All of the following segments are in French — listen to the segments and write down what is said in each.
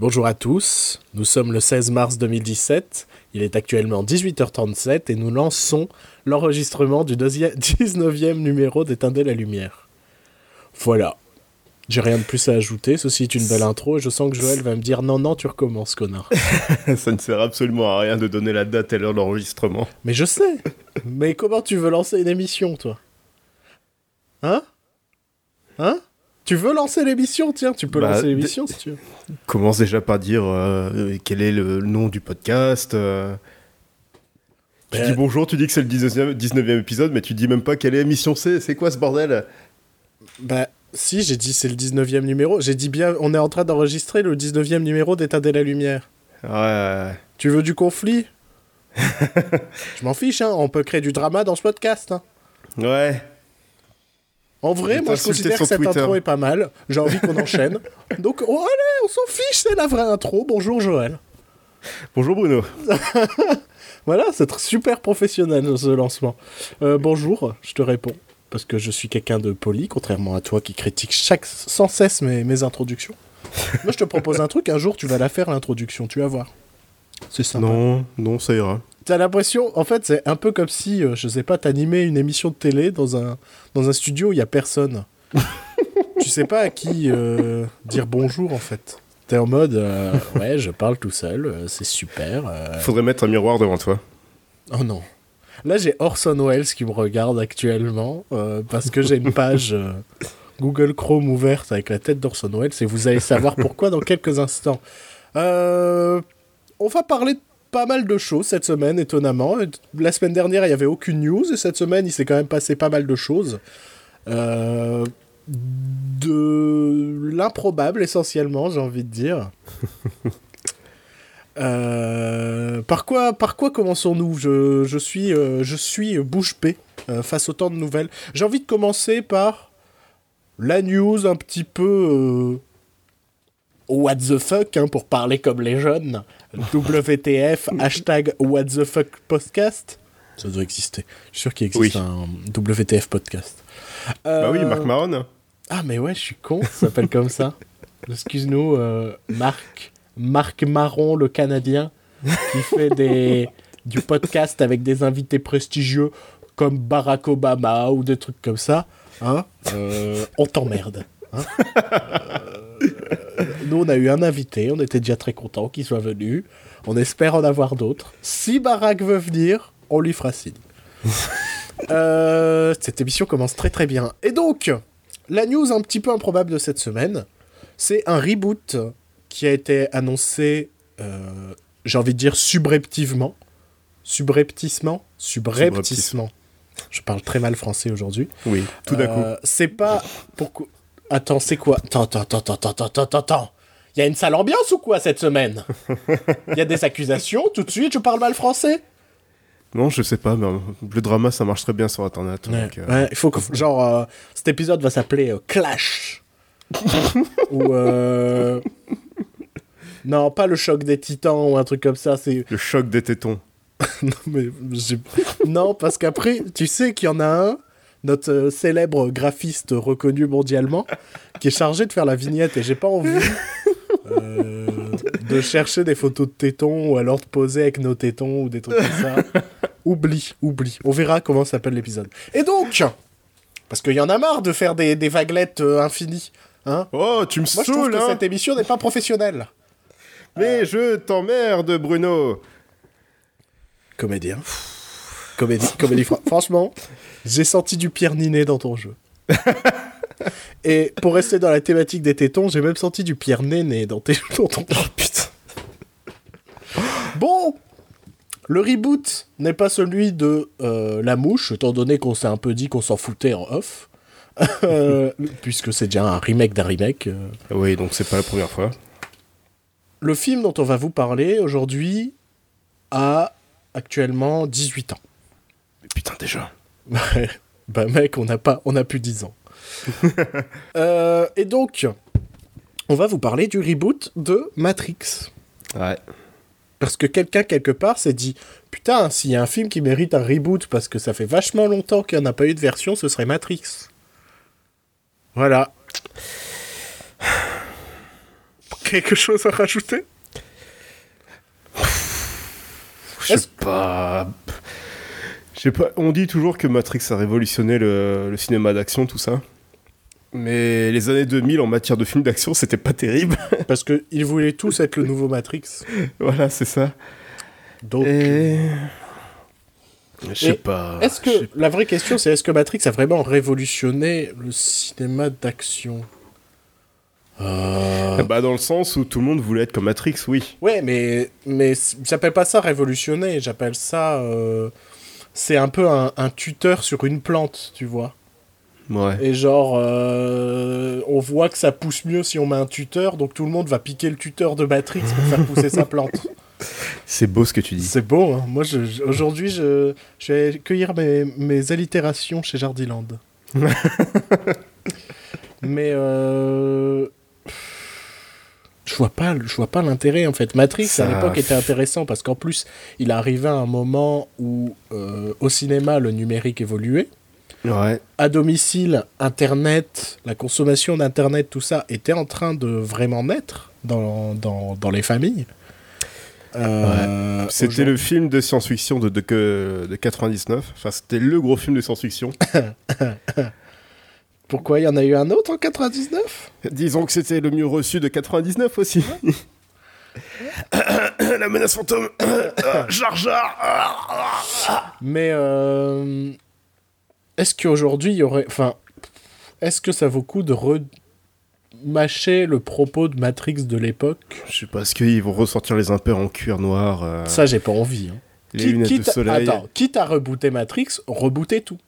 Bonjour à tous, nous sommes le 16 mars 2017, il est actuellement 18h37 et nous lançons l'enregistrement du 19e numéro d'Éteindre la lumière. Voilà, j'ai rien de plus à ajouter, ceci est une belle intro et je sens que Joël va me dire non, non, tu recommences, connard. Ça ne sert absolument à rien de donner la date et l'heure d'enregistrement. Mais je sais, mais comment tu veux lancer une émission, toi? Hein? Hein? Tu veux lancer l'émission Tiens, tu peux Bah, lancer l'émission si tu veux. Commence déjà par dire euh, quel est le nom du podcast. euh. Tu Euh. dis bonjour, tu dis que c'est le 19e, 19e épisode, mais tu dis même pas quelle émission c'est. C'est quoi ce bordel? Bah, si, j'ai dit c'est le 19e numéro. J'ai dit bien, on est en train d'enregistrer le 19e numéro d'Éteindre la lumière. Ouais. Tu veux du conflit? Je m'en fiche, hein. On peut créer du drama dans ce podcast. hein. Ouais. En vrai, moi, je considère que cette Twitter. intro est pas mal. J'ai envie qu'on enchaîne. Donc, oh, allez, on s'en fiche, c'est la vraie intro. Bonjour, Joël. Bonjour Bruno. Voilà, c'est super professionnel ce lancement. Euh, bonjour, je te réponds. Parce que je suis quelqu'un de poli, contrairement à toi qui critique chaque, sans cesse mes, mes introductions. Moi, je te propose un truc, un jour, tu vas la faire, l'introduction, tu vas voir. C'est sympa. Non, non, ça ira. T'as l'impression, en fait, c'est un peu comme si, euh, je sais pas, t'animais une émission de télé dans un, dans un studio où il y a personne. tu sais pas à qui euh, dire bonjour, en fait. T'es en mode, euh, ouais, je parle tout seul, euh, c'est super. euh, Faudrait mettre un miroir devant toi. Oh non. Là, j'ai Orson Welles qui me regarde actuellement euh, parce que j'ai une page euh, Google Chrome ouverte avec la tête d'Orson Welles et vous allez savoir pourquoi dans quelques instants. Euh, on va parler de pas mal de choses cette semaine, étonnamment. La semaine dernière, il n'y avait aucune news et cette semaine, il s'est quand même passé pas mal de choses. Euh, de l'improbable essentiellement, j'ai envie de dire. Euh, par quoi, par quoi commençons-nous? Je, je suis, euh, je suis bouche bée euh, face autant de nouvelles. J'ai envie de commencer par la news un petit peu euh, what the fuck hein, pour parler comme les jeunes. WTF hashtag what the fuck podcast? Ça doit exister. Je suis sûr qu'il existe Oui. un WTF podcast. Bah oui, Euh, Marc Maron. ah mais ouais, je suis con, ça s'appelle comme ça. Excuse-nous, euh, Marc, Marc Marron, le Canadien, qui fait des, du podcast avec des invités prestigieux comme Barack Obama ou des trucs comme ça. Hein Euh, on t'emmerde. Hein. Euh, nous, on a eu un invité, on était déjà très content qu'il soit venu. On espère en avoir d'autres. Si Barack veut venir, on lui fera signe. Euh, cette émission commence très très bien. Et donc, la news un petit peu improbable de cette semaine, c'est un reboot qui a été annoncé, euh, j'ai envie de dire subrepticement. Subrepticement Subrepticement. Je parle très mal français aujourd'hui. Oui, tout d'un coup. Euh, C'est pas. Pourquoi Attends, c'est quoi? Attends, attends, attends, attends, attends, attends, attends. Il y a une sale ambiance ou quoi cette semaine? Il y a des accusations, tout de suite, je parle mal français? Non, je sais pas, mais le drama ça marche très bien sur internet. Ouais, donc, euh, ouais, il faut que. Genre, euh, cet épisode va s'appeler euh, Clash. ou. euh, Non, pas le choc des titans ou un truc comme ça, c'est. Le choc des tétons. non, mais non, parce qu'après, tu sais qu'il y en a un, notre euh, célèbre graphiste reconnu mondialement, qui est chargé de faire la vignette et j'ai pas envie euh, de chercher des photos de tétons ou alors de poser avec nos tétons ou des trucs comme ça. oublie, oublie. On verra comment s'appelle l'épisode. Et donc, parce qu'il y en a marre de faire des, des vaguelettes euh, infinies. Hein Oh, tu me Moi, je trouve saoules, que hein cette émission n'est pas professionnelle. Mais je t'emmerde, Bruno Comédien. Comédie, comédie. fran- Franchement, j'ai senti du Pierre Ninet dans ton jeu. Et pour rester dans la thématique des tétons, j'ai même senti du Pierre Néné dans, tes, dans ton jeu. putain. Bon, le reboot n'est pas celui de euh, La Mouche, étant donné qu'on s'est un peu dit qu'on s'en foutait en off. Euh, puisque c'est déjà un remake d'un remake. euh. Oui, donc c'est pas la première fois. Le film dont on va vous parler aujourd'hui a actuellement 18 ans. Mais putain, déjà. Bah mec, on n'a pas, on a plus 10 ans. Euh, et donc, on va vous parler du reboot de Matrix. Ouais. Parce que quelqu'un quelque part s'est dit, putain, s'il y a un film qui mérite un reboot parce que ça fait vachement longtemps qu'il n'y en a pas eu de version, ce serait Matrix. Voilà. quelque chose à rajouter? Je sais pas. Je sais pas. On dit toujours que Matrix a révolutionné le, le cinéma d'action, tout ça. Mais les années 2000 en matière de films d'action, c'était pas terrible. Parce qu'ils voulaient tous être le nouveau Matrix. voilà, c'est ça. Donc, Et. Je sais pas. est-ce la vraie question, c'est est-ce que Matrix a vraiment révolutionné le cinéma d'action? Euh, Bah dans le sens où tout le monde voulait être comme Matrix, oui. Ouais, mais mais j'appelle pas ça révolutionner. J'appelle ça euh, c'est un peu un, un tuteur sur une plante, tu vois. Ouais. Et genre, euh, on voit que ça pousse mieux si on met un tuteur, donc tout le monde va piquer le tuteur de Matrix pour faire pousser sa plante. C'est beau ce que tu dis. C'est beau, hein. Moi, je- je- aujourd'hui, je, je vais cueillir mes, mes allitérations chez Jardiland. Mais euh, je vois pas, je vois pas l'intérêt en fait. Matrix Ça- à l'époque était intéressant parce qu'en plus, il arrivait à un moment où euh, au cinéma le numérique évoluait. Ouais. À domicile, Internet, la consommation d'Internet, tout ça était en train de vraiment naître dans, dans, dans les familles. Euh, C'était le film de science-fiction de, de, de 99. Enfin, c'était le gros film de science-fiction. Pourquoi il y en a eu un autre en 99 Disons que c'était le mieux reçu de 99 aussi. La menace fantôme. Jar Jar. Mais euh, est-ce qu'aujourd'hui il y aurait. Enfin, est-ce que ça vaut le coup de remâcher le propos de Matrix de l'époque? Je sais pas, est-ce qu'ils vont ressortir les impairs en cuir noir euh, Ça, j'ai pas envie. hein. Les Qui- lunettes quitte, de soleil? Attends, quitte à rebooter Matrix, rebootez tout.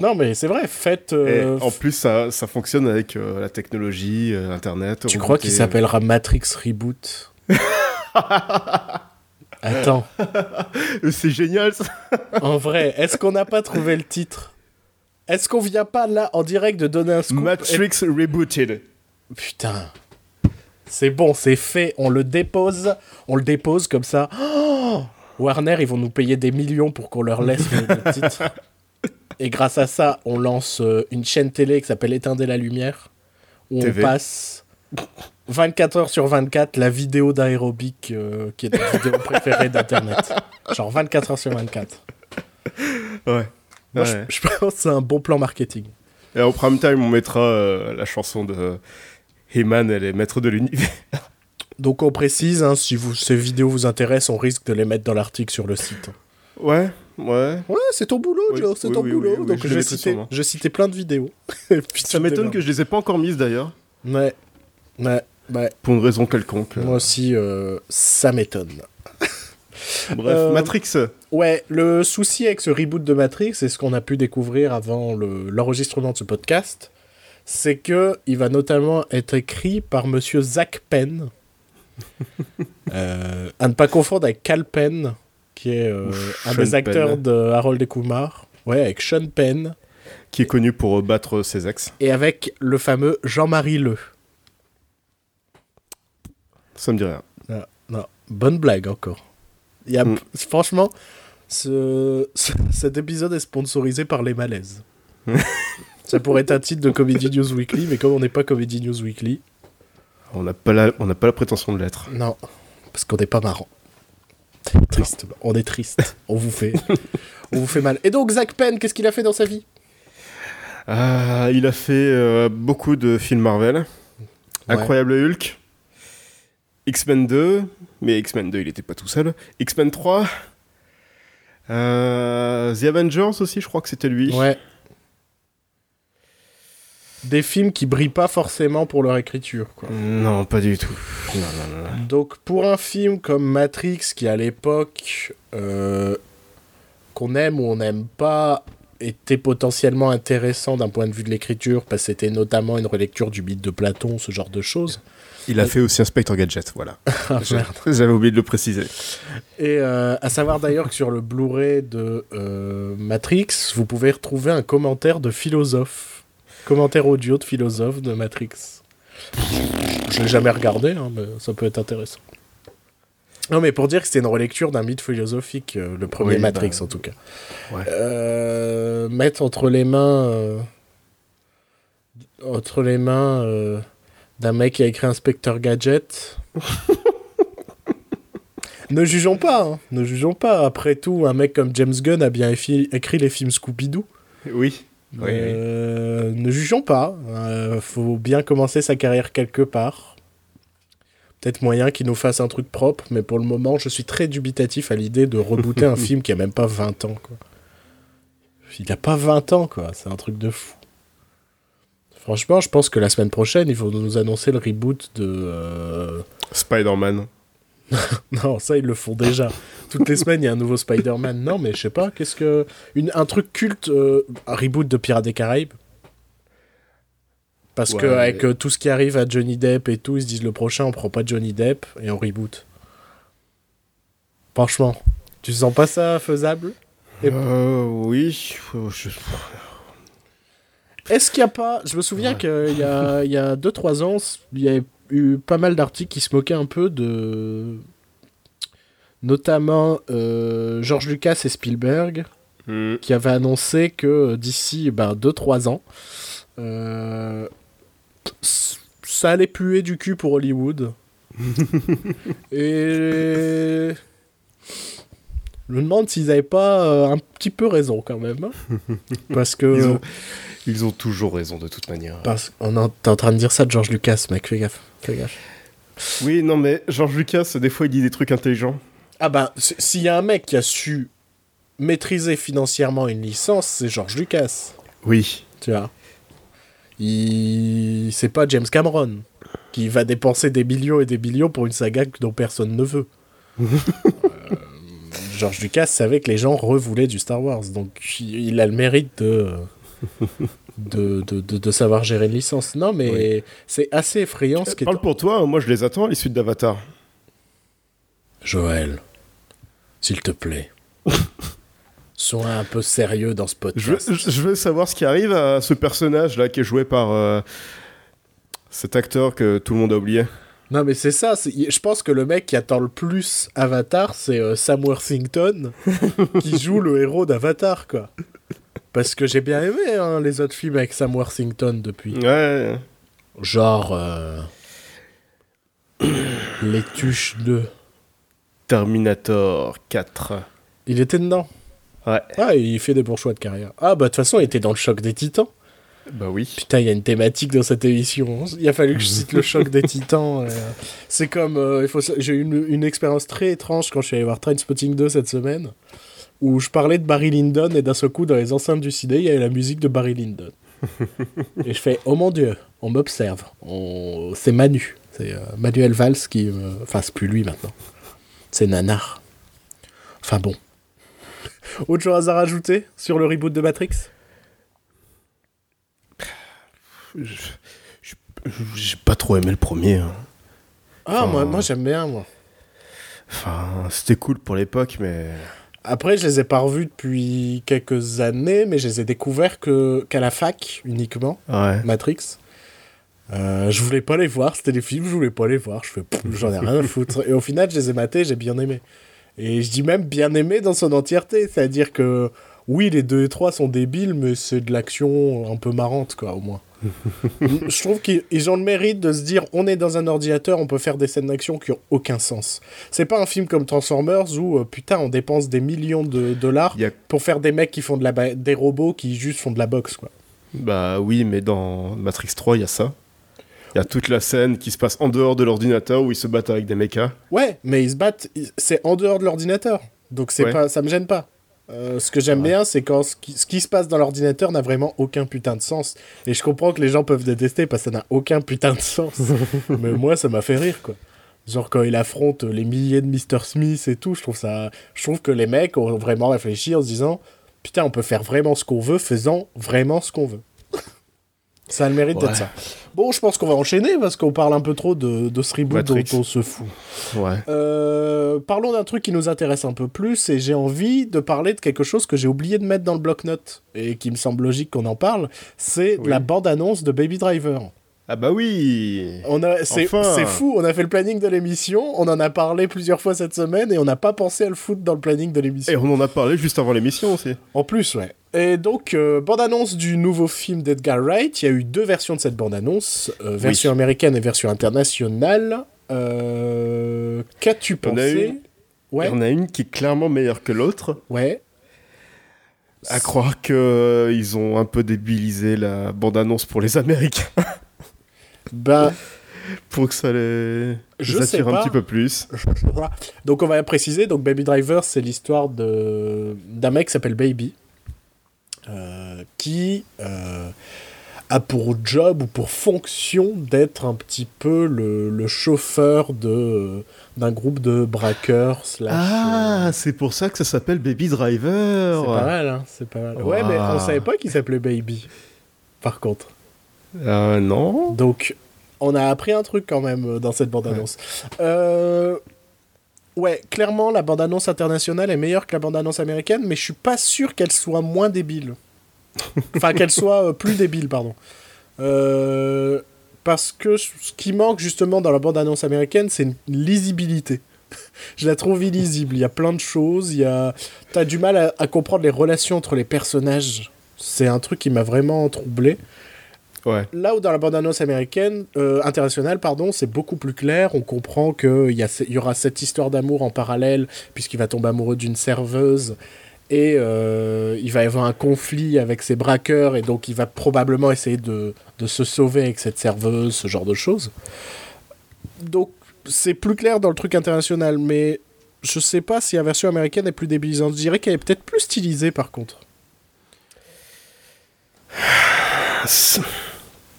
Non, mais c'est vrai, faites. Euh, en plus, ça, ça fonctionne avec euh, la technologie, euh, Internet. tu crois qu'il s'appellera Matrix Reboot? Attends, C'est génial ça. en vrai, est-ce qu'on n'a pas trouvé le titre? Est-ce qu'on vient pas là en direct de donner un scoop et Matrix Rebooted. Putain. C'est bon, c'est fait. On le dépose. On le dépose comme ça. Oh Warner, ils vont nous payer des millions pour qu'on leur laisse le titre. Et grâce à ça, on lance euh, une chaîne télé qui s'appelle Éteindre la lumière. Où TV. on passe 24 heures sur 24 la vidéo d'aérobic euh, qui est notre vidéo préférée d'Internet. Genre 24 heures sur 24. Ouais. Moi, Ouais. je, je pense que c'est un bon plan marketing. Et en prime time, on mettra euh, la chanson de Heyman, elle est maître de l'univers. Donc on précise, hein, si vous, ces vidéos vous intéressent, on risque de les mettre dans l'article sur le site. Ouais, ouais. Ouais, c'est ton boulot, Oui, Joe, c'est oui, ton oui, boulot. oui, oui, Donc je je, sûrement. je citais plein de vidéos. Puis Ça m'étonne que je les ai pas encore mises d'ailleurs. Ouais, ouais, ouais. pour une raison quelconque. Moi aussi, euh, ça m'étonne. Bref, Euh, Matrix. Ouais, le souci avec ce reboot de Matrix, c'est ce qu'on a pu découvrir avant le- l'enregistrement de ce podcast, c'est que il va notamment être écrit par monsieur Zach Penn. Euh, à ne pas confondre avec Cal Penn, qui est euh, un des acteurs Penn. de Harold et Kumar. Ouais, avec Sean Penn. qui est connu pour euh, battre ses ex. et avec le fameux Jean-Marie Le. Ça me dit rien. Non, non, bonne blague encore. Il y a, Mm. Franchement, ce, ce- cet épisode est sponsorisé par les malaises. Ça pourrait être un titre de Comedy News Weekly, mais comme on n'est pas Comedy News Weekly, On n'a pas, la... on n'a pas la prétention de l'être. non, parce qu'on n'est pas marrant. Triste, on est triste. On vous fait, on vous fait mal. Et donc Zach Penn, qu'est-ce qu'il a fait dans sa vie? Ah, il a fait euh, beaucoup de films Marvel. Ouais. Incroyable Hulk. X-Men 2. Mais X-Men 2, il était pas tout seul. X-Men 3. euh, The Avengers aussi, je crois que c'était lui. Ouais. Des films qui brillent pas forcément pour leur écriture, quoi. Non, pas du tout. Non, non, non, non. Donc pour un film comme Matrix, qui à l'époque, euh, qu'on aime ou on n'aime pas, était potentiellement intéressant d'un point de vue de l'écriture, parce que c'était notamment une relecture du mythe de Platon, ce genre de choses. Il a fait aussi Inspector Gadget, voilà. Ah, merde. J'avais oublié de le préciser. Et euh, à savoir d'ailleurs que sur le Blu-ray de euh, Matrix, vous pouvez retrouver un commentaire de philosophe. Commentaire audio de philosophe de Matrix. Je l'ai jamais regardé, hein, mais ça peut être intéressant. Non, mais pour dire que c'était une relecture d'un mythe philosophique, euh, le premier Oui, Matrix bah, en tout cas. ouais. Euh, mettre entre les mains, euh, entre les mains d'un mec qui a écrit Inspecteur Gadget. ne jugeons pas, hein, ne jugeons pas. Après tout, un mec comme James Gunn a bien écrit les films Scooby-Doo. Oui. Oui, oui. Euh, Ne jugeons pas. Euh, faut bien commencer sa carrière quelque part. Peut-être moyen qu'il nous fasse un truc propre, mais pour le moment, je suis très dubitatif à l'idée de rebooter un film qui a même pas 20 ans. Quoi. Il a pas 20 ans, quoi. C'est un truc de fou. Franchement, je pense que la semaine prochaine, ils vont nous annoncer le reboot de. euh, Spider-Man. Non, ça, ils le font déjà. Toutes les semaines, il y a un nouveau Spider-Man. Non, mais je sais pas, qu'est-ce que. Une, un truc culte, euh, un reboot de Pirates des Caraïbes? Parce que Ouais, avec mais- euh, tout ce qui arrive à Johnny Depp et tout, ils se disent le prochain, on prend pas Johnny Depp et on reboot. Franchement, tu sens pas ça faisable? Et- Euh, oui. je- Est-ce qu'il y a pas. Je me souviens Ouais. qu'il y a 2-3 ans, il y a eu pas mal d'articles qui se moquaient un peu de. Notamment euh, George Lucas et Spielberg, Hmm. qui avaient annoncé que d'ici ben, 2-3 ans, euh, ça allait puer du cul pour Hollywood. et. Je me demande s'ils avaient pas euh, un petit peu raison quand même. hein. Parce que. Ils ont, ils ont toujours raison de toute manière. Parce qu'on est- en train de dire ça de George Lucas, mec, fais gaffe. Fais gaffe. Oui, non, mais George Lucas, des fois, il dit des trucs intelligents. Ah bah, s'il y a un mec qui a su maîtriser financièrement une licence, c'est George Lucas. Oui. Tu vois. Il... C'est pas James Cameron qui va dépenser des millions et des millions pour une saga dont personne ne veut. Euh, George Lucas savait que les gens revoulaient du Star Wars, donc il a le mérite de, de, de, de- de savoir gérer une licence. Non, mais c'est assez effrayant ce est... Parle pour toi, moi, je les attends à l'issue d'Avatar. Joël, s'il te plaît, sois un peu sérieux dans ce podcast. je- je veux savoir ce qui arrive à ce personnage-là qui est joué par euh, cet acteur que tout le monde a oublié. Non, mais c'est ça. Je pense que le mec qui attend le plus Avatar, c'est euh, Sam Worthington, qui joue le héros d'Avatar, quoi. Parce que j'ai bien aimé hein, les autres films avec Sam Worthington depuis. Ouais. Genre. euh, Les Tuches 2. Terminator 4. Il était dedans? Ouais. Ah, il fait des bons choix de carrière. Ah, bah de toute façon, il était dans le choc des titans. Bah oui. Putain, il y a une thématique dans cette émission. Il a fallu que je cite le choc des titans. euh. C'est comme. euh, J'ai eu une, expérience très étrange quand je suis allé voir Trainspotting 2 cette semaine, où je parlais de Barry Lyndon et d'un seul coup, dans les enceintes du ciné, il y avait la musique de Barry Lyndon. et je fais Oh mon dieu, on m'observe. On... C'est Manu. C'est euh, Manuel Valls qui. me- Enfin, c'est plus lui maintenant. C'est Nanar. Enfin bon. Autre chose à rajouter sur le reboot de Matrix Je- je- J'ai pas trop aimé le premier. hein. Ah, moi, moi j'aime bien, moi. Enfin, c'était cool pour l'époque, mais. Après, je les ai pas revus depuis quelques années, mais je les ai découverts que, qu'à la fac uniquement, Ouais. Matrix. Euh, je voulais pas les voir, c'était des films, je voulais pas les voir. Je fais, j'en ai rien à foutre. Et au final, je les ai matés, j'ai bien aimé. Et je dis même bien aimé dans son entièreté, c'est-à-dire que oui, les 2 et 3 sont débiles, mais c'est de l'action un peu marrante, quoi, au moins. Je trouve qu'ils ils ont le mérite de se dire on est dans un ordinateur, on peut faire des scènes d'action qui ont aucun sens. C'est pas un film comme Transformers où euh, putain on dépense des millions de dollars a- pour faire des mecs qui font de la ba- des robots qui juste font de la boxe quoi. Bah oui, mais dans Matrix 3, il y a ça. Il y a toute la scène qui se passe en dehors de l'ordinateur où ils se battent avec des mechas. Ouais, mais ils se battent, c'est en dehors de l'ordinateur. Donc c'est Ouais. pas ça me gêne pas. Euh, ce que j'aime Ouais. bien, c'est quand ce qui, ce qui se passe dans l'ordinateur n'a vraiment aucun putain de sens. Et je comprends que les gens peuvent détester parce que ça n'a aucun putain de sens. Mais moi, ça m'a fait rire, quoi. Genre quand il affronte les milliers de Mr. Smith et tout, je trouve ça. Je trouve que les mecs ont vraiment réfléchi en se disant Putain, on peut faire vraiment ce qu'on veut, faisant vraiment ce qu'on veut. ça a le mérite Ouais. d'être ça. Bon, je pense qu'on va enchaîner parce qu'on parle un peu trop de, de ce reboot dont on se fout. Ouais. Euh, parlons d'un truc qui nous intéresse un peu plus et j'ai envie de parler de quelque chose que j'ai oublié de mettre dans le bloc-notes et qui me semble logique qu'on en parle, c'est Oui. la bande-annonce de Baby Driver. Ah bah oui On a, c'est, Enfin. c'est fou, on a fait le planning de l'émission, on en a parlé plusieurs fois cette semaine et on n'a pas pensé à le foutre dans le planning de l'émission. Et on en a parlé juste avant l'émission aussi. En plus, ouais. Et donc, euh, bande-annonce du nouveau film d'Edgar Wright. Il y a eu deux versions de cette bande-annonce, euh, version américaine et version internationale. Euh, Qu'as-tu pensé Il y en a une qui est clairement meilleure que l'autre. ouais. À croire qu'ils ont un peu débilisé la bande-annonce pour les Américains, Ben, pour que ça les, Je les sais attire un petit peu plus. donc on va préciser. Donc Baby Driver, c'est l'histoire de d'un mec qui s'appelle Baby, qui euh, a pour job ou pour fonction d'être un petit peu le, le chauffeur de d'un groupe de braqueurs slash. euh, Ah, c'est pour ça que ça s'appelle Baby Driver. c'est pas mal, hein, c'est pas mal. Ouais, mais on savait pas qu'il s'appelait Baby. Par contre. Euh, non. Donc, on a appris un truc quand même euh, dans cette bande-annonce. Euh, Ouais, clairement, la bande-annonce internationale est meilleure que la bande-annonce américaine, mais je suis pas sûr qu'elle soit moins débile. enfin, qu'elle soit euh, plus débile, pardon. Euh, Parce que ce qui manque justement dans la bande-annonce américaine, c'est une lisibilité. je la trouve illisible. Il y a plein de choses. Il y a... T'as du mal à, à comprendre les relations entre les personnages. C'est un truc qui m'a vraiment troublé. Ouais. Là où dans la bande-annonce américaine, euh, internationale, pardon, c'est beaucoup plus clair. On comprend qu'il y, a y aura cette histoire d'amour en parallèle, puisqu'il va tomber amoureux d'une serveuse. Et euh, il va y avoir un conflit avec ses braqueurs, et donc il va probablement essayer de, de se sauver avec cette serveuse, ce genre de choses. Donc c'est plus clair dans le truc international, mais je sais pas si la version américaine est plus débilisante. Je dirais qu'elle est peut-être plus stylisée par contre.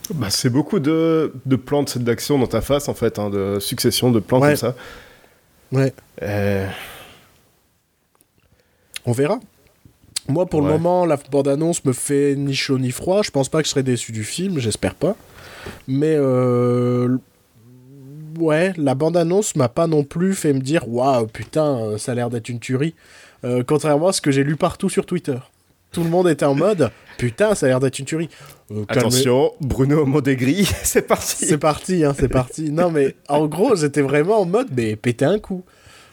C'est bah, c'est beaucoup de, de plans de scènes d'action dans ta face, en fait, hein, de succession de plans Ouais. comme ça. Ouais. Euh, On verra. Moi, pour le moment, la bande-annonce me fait ni chaud ni froid. Je pense pas que je serai déçu du film, j'espère pas. Mais euh, ouais, la bande-annonce m'a pas non plus fait me dire waouh, putain, euh, ça a l'air d'être une tuerie. Euh, contrairement à ce que j'ai lu partout sur Twitter. Tout le monde était en mode putain, ça a l'air d'être une tuerie. Euh, Attention, Bruno Mondegri, c'est parti. c'est parti, hein, c'est parti. Non, mais en gros, j'étais vraiment en mode, mais péter un coup.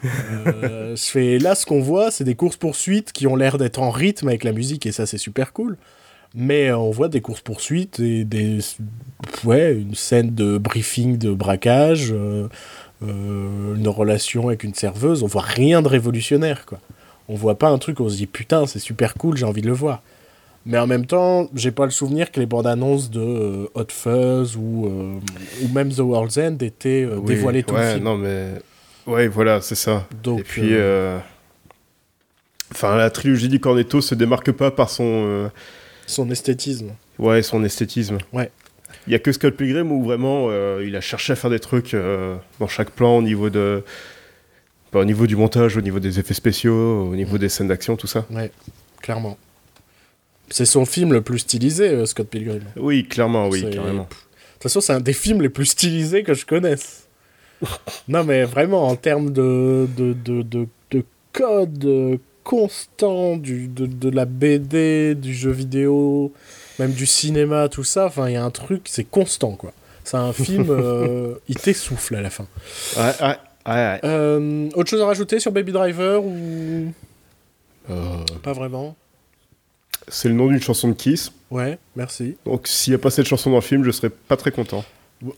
Euh, je fais là, ce qu'on voit, c'est des courses-poursuites qui ont l'air d'être en rythme avec la musique, et ça, c'est super cool. Mais euh, on voit des courses-poursuites et des. Ouais, une scène de briefing de braquage, une relation avec une serveuse. On voit rien de révolutionnaire, quoi. On voit pas un truc où on se dit putain, c'est super cool, j'ai envie de le voir. Mais en même temps, j'ai pas le souvenir que les bandes annonces de euh, Hot Fuzz ou, euh, ou même The World's End étaient euh, Oui, dévoilées tout ouais, le film. non, mais. Ouais, voilà, c'est ça. Donc, Et puis. euh, Enfin, la trilogie du Cornetto se démarque pas par son. son esthétisme. Ouais, son esthétisme. Ouais. Il y a que Scott Pilgrim où vraiment il a cherché à faire des trucs dans chaque plan au niveau de. Bah, au niveau du montage, au niveau des effets spéciaux, au niveau des scènes d'action, tout ça. Ouais, clairement. C'est son film le plus stylisé, euh, Scott Pilgrim. Oui, clairement, oui, carrément. De toute façon, c'est un des films les plus stylisés que je connaisse. non, mais vraiment, en termes de, de, de, de, de code constant du, de, de la BD, du jeu vidéo, même du cinéma, tout ça, enfin, il y a un truc, c'est constant, quoi. C'est un film, euh, il t'essouffle à la fin. Ouais, ouais, ouais, ouais. Euh, autre chose à rajouter sur Baby Driver ou Euh, pas vraiment? C'est le nom d'une chanson de Kiss. Ouais, merci. Donc s'il n'y a pas cette chanson dans le film, je serais pas très content.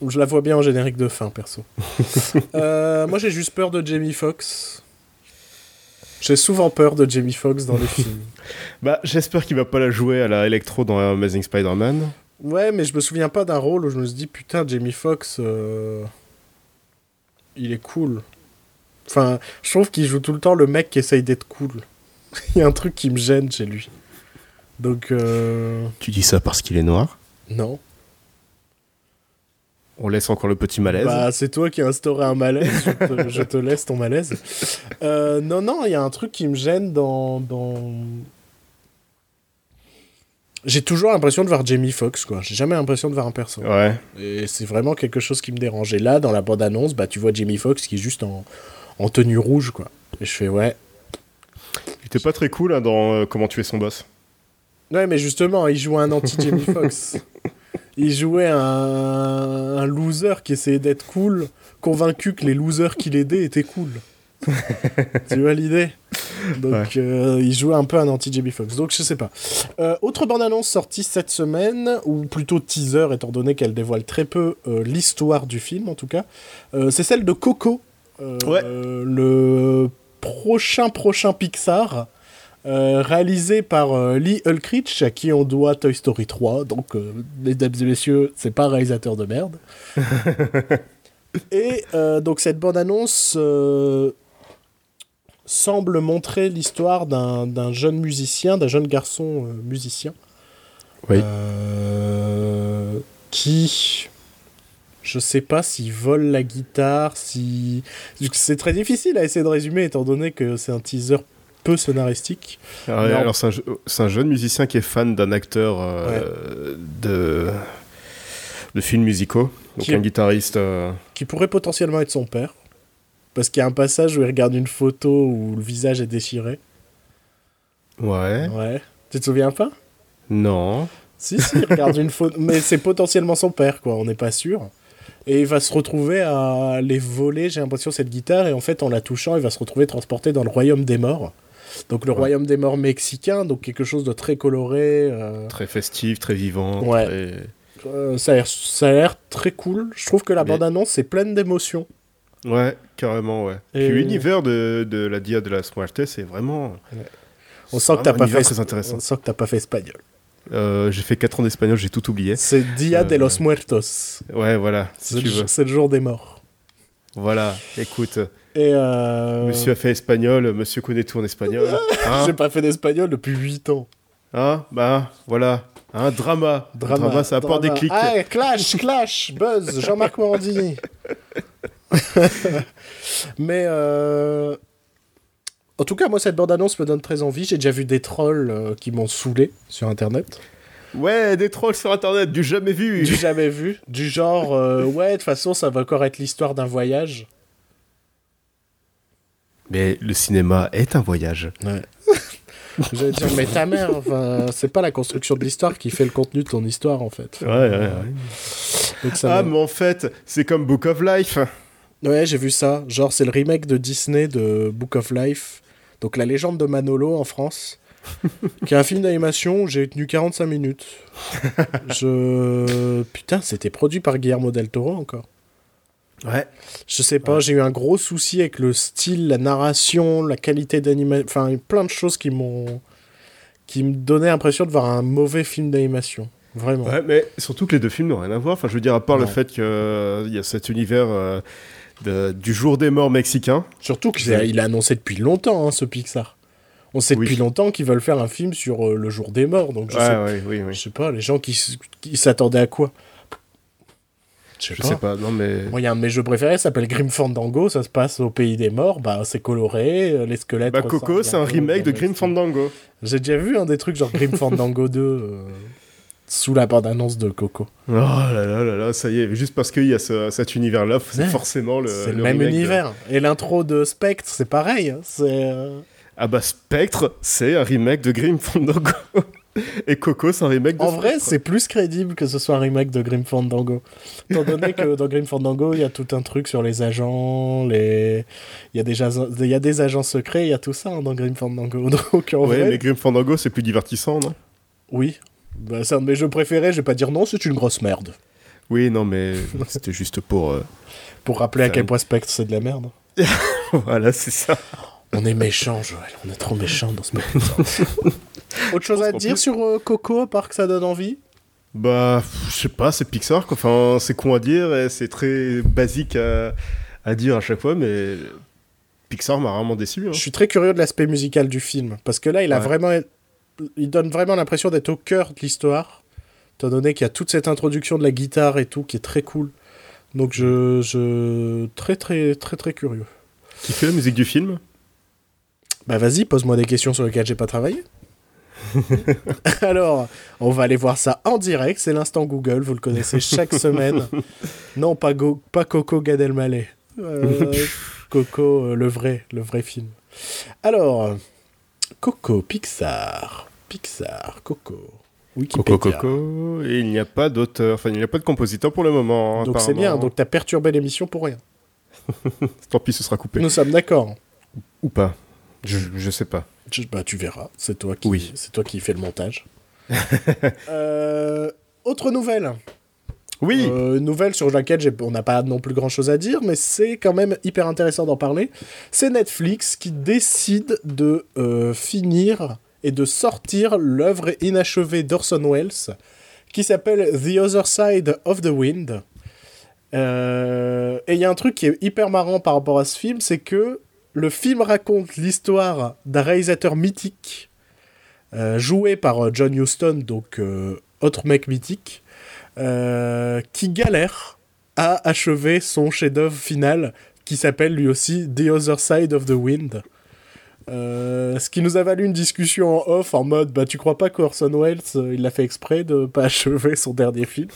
Je la vois bien en générique de fin, perso. Euh, moi, j'ai juste peur de Jamie Foxx. J'ai souvent peur de Jamie Foxx dans les films. Bah, j'espère qu'il va pas la jouer à la Electro dans Amazing Spider-Man. Ouais, mais je me souviens pas d'un rôle où je me suis dit, putain, Jamie Foxx, euh, il est cool. Enfin, je trouve qu'il joue tout le temps le mec qui essaye d'être cool. il y a un truc qui me gêne chez lui. Donc, euh, Tu dis ça parce qu'il est noir non. On laisse encore le petit malaise. Bah, c'est toi qui as instauré un malaise, je te, je te laisse ton malaise. Euh, non, non, il y a un truc qui me gêne dans. dans... J'ai toujours l'impression de voir Jamie Foxx, quoi. J'ai jamais l'impression de voir un perso. Ouais. Et c'est vraiment quelque chose qui me dérange. Et là, dans la bande-annonce, bah, tu vois Jamie Foxx qui est juste en, en tenue rouge, quoi. Et je fais, ouais. Il était pas très cool hein, dans euh, Comment tuer son boss. Ouais, mais justement, il jouait un anti-Jamie Foxx. Il jouait un, un loser qui essayait d'être cool, convaincu que les losers qu'il aidait étaient cool. Tu vois l'idée? Donc euh, il jouait un peu un anti-JB Fox. Donc je sais pas. Euh, autre bande-annonce sortie cette semaine, ou plutôt teaser étant donné qu'elle dévoile très peu euh, l'histoire du film en tout cas, c'est celle de Coco. Ouais. Le prochain prochain Pixar. euh, réalisé par euh, Lee Ulrich, à qui on doit Toy Story 3. Donc, euh, mesdames et messieurs, c'est pas un réalisateur de merde. Et donc cette bande-annonce semble montrer l'histoire d'un d'un jeune musicien, d'un jeune garçon euh, musicien, Oui. euh, qui, je sais pas s'il vole la guitare, si c'est très difficile à essayer de résumer étant donné que c'est un teaser peu scénaristique. Alors, Non. alors, c'est un, jeune musicien qui est fan d'un acteur euh, de, de films musicaux, donc Qui un guitariste. euh, qui pourrait potentiellement être son père. Parce qu'il y a un passage où il regarde une photo où le visage est déchiré. Ouais. Ouais. Tu te souviens pas? Non. Si, si, il regarde une photo. Mais c'est potentiellement son père, quoi, on n'est pas sûr. Et il va se retrouver à les voler, j'ai l'impression, cette guitare. Et en fait, en la touchant, il va se retrouver transporté dans le royaume des morts. Donc le Ouais. royaume des morts mexicain, donc quelque chose de très coloré. euh, Très festif, très vivant. Ouais. très- euh, ça a l'air- très cool. Je trouve que la Mais- bande-annonce, c'est pleine d'émotions. Ouais, carrément, ouais. Et- Puis l'univers de, de la Dia de la Muertes, c'est vraiment. On sent que t'as vraiment fait très intéressant. On sent que t'as pas fait espagnol. Euh, j'ai fait 4 ans d'espagnol, j'ai tout oublié. C'est Dia de Euh, los Muertos. Ouais, voilà, si C'est le, jour des morts. Voilà, écoute, Et euh... monsieur a fait espagnol, monsieur connaît tout en espagnol. Hein, J'ai pas fait d'espagnol depuis 8 ans. Hein Bah, voilà. Un drama. Drama, ça apporte des drama. clics. Ah, clash, clash, buzz, Jean-Marc Morandini. Mais euh... en tout cas, moi, cette bande-annonce me donne très envie. J'ai déjà vu des trolls euh, qui m'ont saoulé sur Internet. Ouais, des trolls sur internet, du jamais vu. Du jamais vu. Du genre, euh, ouais, de toute façon, ça va encore être l'histoire d'un voyage. Mais le cinéma est un voyage. Ouais. J'allais dire, mais ta mère, c'est pas la construction de l'histoire qui fait le contenu de ton histoire, en fait. Ouais, ouais, ouais. Donc ça Ah, m'a- mais en fait, c'est comme Book of Life. Ouais, j'ai vu ça. Genre, c'est le remake de Disney de Book of Life. Donc, la légende de Manolo en France. qui est un film d'animation où j'ai tenu 45 minutes. Je. Putain, c'était produit par Guillermo del Toro encore. Ouais. Je sais pas, j'ai eu un gros souci avec le style, la narration, la qualité d'animation. Enfin, plein de choses qui m'ont. qui me donnaient l'impression de voir un mauvais film d'animation. Vraiment. Ouais, mais surtout que les deux films n'ont rien à voir. Enfin, je veux dire, à part le fait qu'il y a cet univers euh, de- du jour des morts mexicain. Surtout qu'il a, annoncé depuis longtemps, hein, ce Pixar. On sait Oui. depuis longtemps qu'ils veulent faire un film sur euh, le jour des morts. Donc, je, Ouais, sais, ouais, oui, oui. je sais pas, les gens qui, s'attendaient à quoi? Je sais Je pas. sais pas, non, mais. Moi, il y a un de mes jeux préférés, s'appelle Grim Fandango. Ça se passe au pays des morts. Bah, c'est coloré, euh, les squelettes. Bah, Coco, c'est un remake de Grim. Fandango. J'ai déjà vu un des trucs genre Grim Fandango 2 euh, sous la bande-annonce de Coco. Oh là là là là, ça y est, juste parce qu'il y a ce- cet univers-là, c'est Ouais. forcément le. c'est le, même de- univers. Et l'intro de Spectre, c'est pareil. hein, C'est. euh, Ah bah Spectre, c'est un remake de Grim Fandango. Et Coco, c'est un remake de En vrai, c'est plus crédible que ce soit un remake de Grim Fandango. Étant donné que dans Grim Fandango, il y a tout un truc sur les agents, les... il, y a des agents... il y a des agents secrets, il y a tout ça hein, dans Grim Fandango. Donc en Ouais, vrai, mais Grim Fandango, c'est plus divertissant, non? Oui. Bah, c'est un de mes jeux préférés, je vais pas dire non, c'est une grosse merde. Oui, non, mais c'était juste pour. euh, Pour rappeler à quel point Spectre c'est de la merde. voilà, c'est ça. On est méchant, Joël, on est trop méchant dans ce Spectre. Autre chose à dire plus- sur euh, Coco, à part que ça donne envie? Bah, je sais pas, c'est Pixar, quoi. Enfin, c'est con à dire et c'est très basique à, à dire à chaque fois, mais Pixar m'a vraiment déçu. hein. Je suis très curieux de l'aspect musical du film, parce que là, il a Ouais. vraiment, il donne vraiment l'impression d'être au cœur de l'histoire, étant donné qu'il y a toute cette introduction de la guitare et tout qui est très cool. Donc je, je, très très très très curieux. Qui fait la musique du film? Bah vas-y, pose-moi des questions sur lesquelles j'ai pas travaillé. Alors, on va aller voir ça en direct. C'est l'instant Google. Vous le connaissez chaque semaine. Non, pas, Go- pas Coco Gad Elmaleh. Euh, Coco, euh, le vrai, le vrai film. Alors, Coco, Pixar, Pixar, Coco, Wikipédia. Coco Coco. Et il n'y a pas d'auteur, enfin, il n'y a pas de compositeur pour le moment. Donc c'est bien. Donc t'as perturbé l'émission pour rien. Tant pis, ce sera coupé. Nous sommes d'accord. Ou pas. Je, je sais pas. Je- bah, tu verras. C'est toi qui, Oui. c'est toi qui fais le montage. Euh, autre nouvelle. Oui Euh, nouvelle sur laquelle on n'a pas non plus grand chose à dire, mais c'est quand même hyper intéressant d'en parler. C'est Netflix qui décide de euh, finir et de sortir l'œuvre inachevée d'Orson Welles qui s'appelle The Other Side of the Wind. Euh, et il y a un truc qui est hyper marrant par rapport à ce film, c'est que le film raconte l'histoire d'un réalisateur mythique euh, joué par euh, John Huston, donc autre mec mythique, qui galère à achever son chef-d'œuvre final qui s'appelle lui aussi The Other Side of the Wind. Euh, ce qui nous a valu une discussion en off en mode bah tu crois pas qu'Orson Welles euh, il l'a fait exprès de pas achever son dernier film?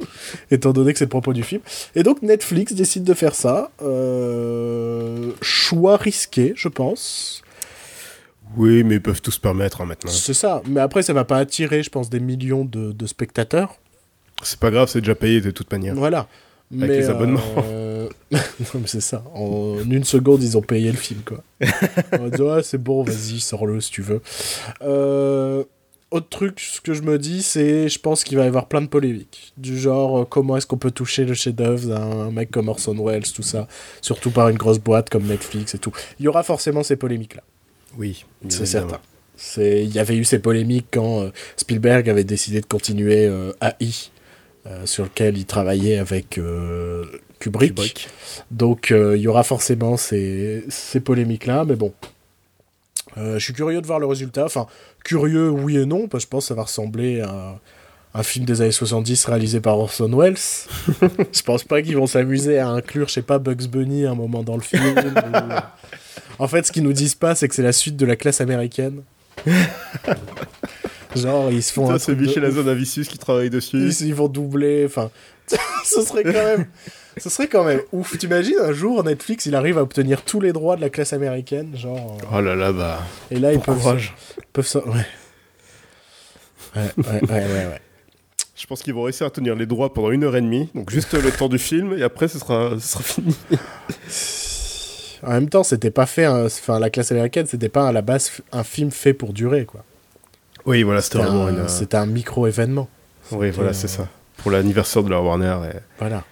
Étant donné que c'est le propos du film et donc Netflix décide de faire ça Euh, choix risqué je pense Oui, mais ils peuvent tout se permettre hein, maintenant. c'est ça mais après ça va pas attirer je pense des millions de, de spectateurs C'est pas grave, c'est déjà payé de toute manière. Voilà. Avec les abonnements. euh, non, mais c'est ça. En une seconde, ils ont payé le film, quoi. On dit, ouais, c'est bon, vas-y, sors-le si tu veux. Euh, Autre truc, ce que je me dis, c'est, je pense qu'il va y avoir plein de polémiques. Du genre, euh, comment est-ce qu'on peut toucher le chef-d'œuvre d'un mec comme Orson Welles, tout ça. Surtout par une grosse boîte comme Netflix et tout. Il y aura forcément ces polémiques-là. Oui, C'est certain. C'est- Il y avait eu ces polémiques quand euh, Spielberg avait décidé de continuer euh, AI, euh, sur lequel il travaillait avec euh, Kubrick. Kubrick. Donc euh, il y aura forcément ces, ces polémiques-là, mais bon. Je suis curieux de voir le résultat. Enfin, curieux, oui et non, parce que je pense que ça va ressembler à un film des années 70 réalisé par Orson Welles. je pense pas qu'ils vont s'amuser à inclure, je sais pas, Bugs Bunny à un moment dans le film. ou- En fait, ce qu'ils nous disent pas, c'est que c'est la suite de la classe américaine. Genre, ils se font Putain, un c'est de Michel. Azanavicius qui travaille dessus. Ils, ils vont doubler, enfin, ce serait quand même, ce serait quand même ouf. T'imagines un jour Netflix, il arrive à obtenir tous les droits de la classe américaine, genre, euh, Oh là là, bah. et là ils Bon peuvent, courage. peuvent, ça- ouais. Ouais, ouais, ouais, ouais, ouais. Je pense qu'ils vont réussir à tenir les droits pendant une heure et demie, donc juste le temps du film, et après ce sera, ce sera fini. En même temps, c'était pas fait, un- enfin, la classe américaine, c'était pas à la base un film fait pour durer, quoi. Oui, voilà, c'était vraiment un, une. euh, c'était un micro-événement. Oui, voilà, euh, c'est ça. Pour l'anniversaire de la Warner, et Voilà.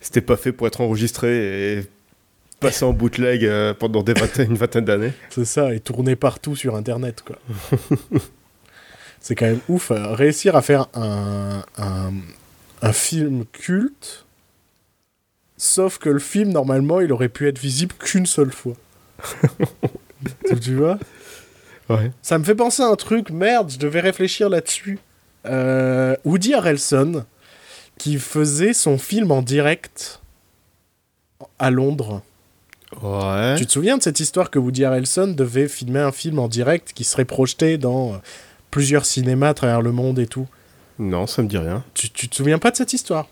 c'était pas fait pour être enregistré et passer en bootleg euh, pendant des une vingtaine d'années. C'est ça, et tourner partout sur Internet, quoi. c'est quand même ouf. euh, réussir à faire un, un, un film culte, sauf que le film, normalement, il aurait pu être visible qu'une seule fois. tu vois? Ouais. Ça me fait penser à un truc, merde, je devais réfléchir là-dessus. Euh, Woody Harrelson, qui faisait son film en direct à Londres. Ouais. Tu te souviens de cette histoire que Woody Harrelson devait filmer un film en direct qui serait projeté dans euh, plusieurs cinémas à travers le monde et tout? Non, ça me dit rien. tu, tu te souviens pas de cette histoire?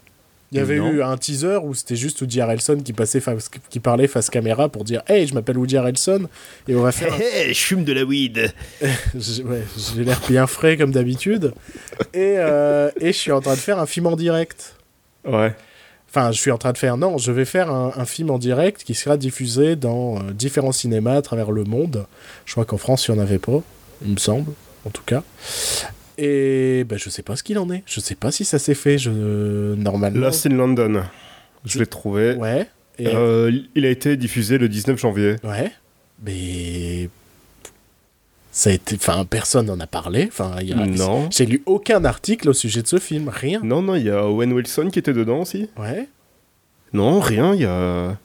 Il y avait Non. eu un teaser où c'était juste Woody Harrelson qui, passait face- qui parlait face caméra pour dire Hey, je m'appelle Woody Harrelson et on va faire. Hé, je fume de la weed. J'ai ouais, l'air bien frais comme d'habitude. Et, euh, et je suis en train de faire un film en direct. Ouais. Enfin, je suis en train de faire, non, je vais faire un, un film en direct qui sera diffusé dans euh, différents cinémas à travers le monde. Je crois qu'en France, il n'y en avait pas, il me semble, en tout cas. Et ben, je sais pas ce qu'il en est. Je sais pas si ça s'est fait. Je... Normalement. Lost in London. Je l'ai trouvé. Ouais. Et... Euh, il a été diffusé le 19 janvier. Ouais. Mais. Ça a été. Enfin, personne n'en a parlé. Enfin, il y a... Non. J'ai lu aucun article au sujet de ce film. Rien. Non, non, il y a Owen Wilson qui était dedans aussi. Ouais. Non, rien, il y a...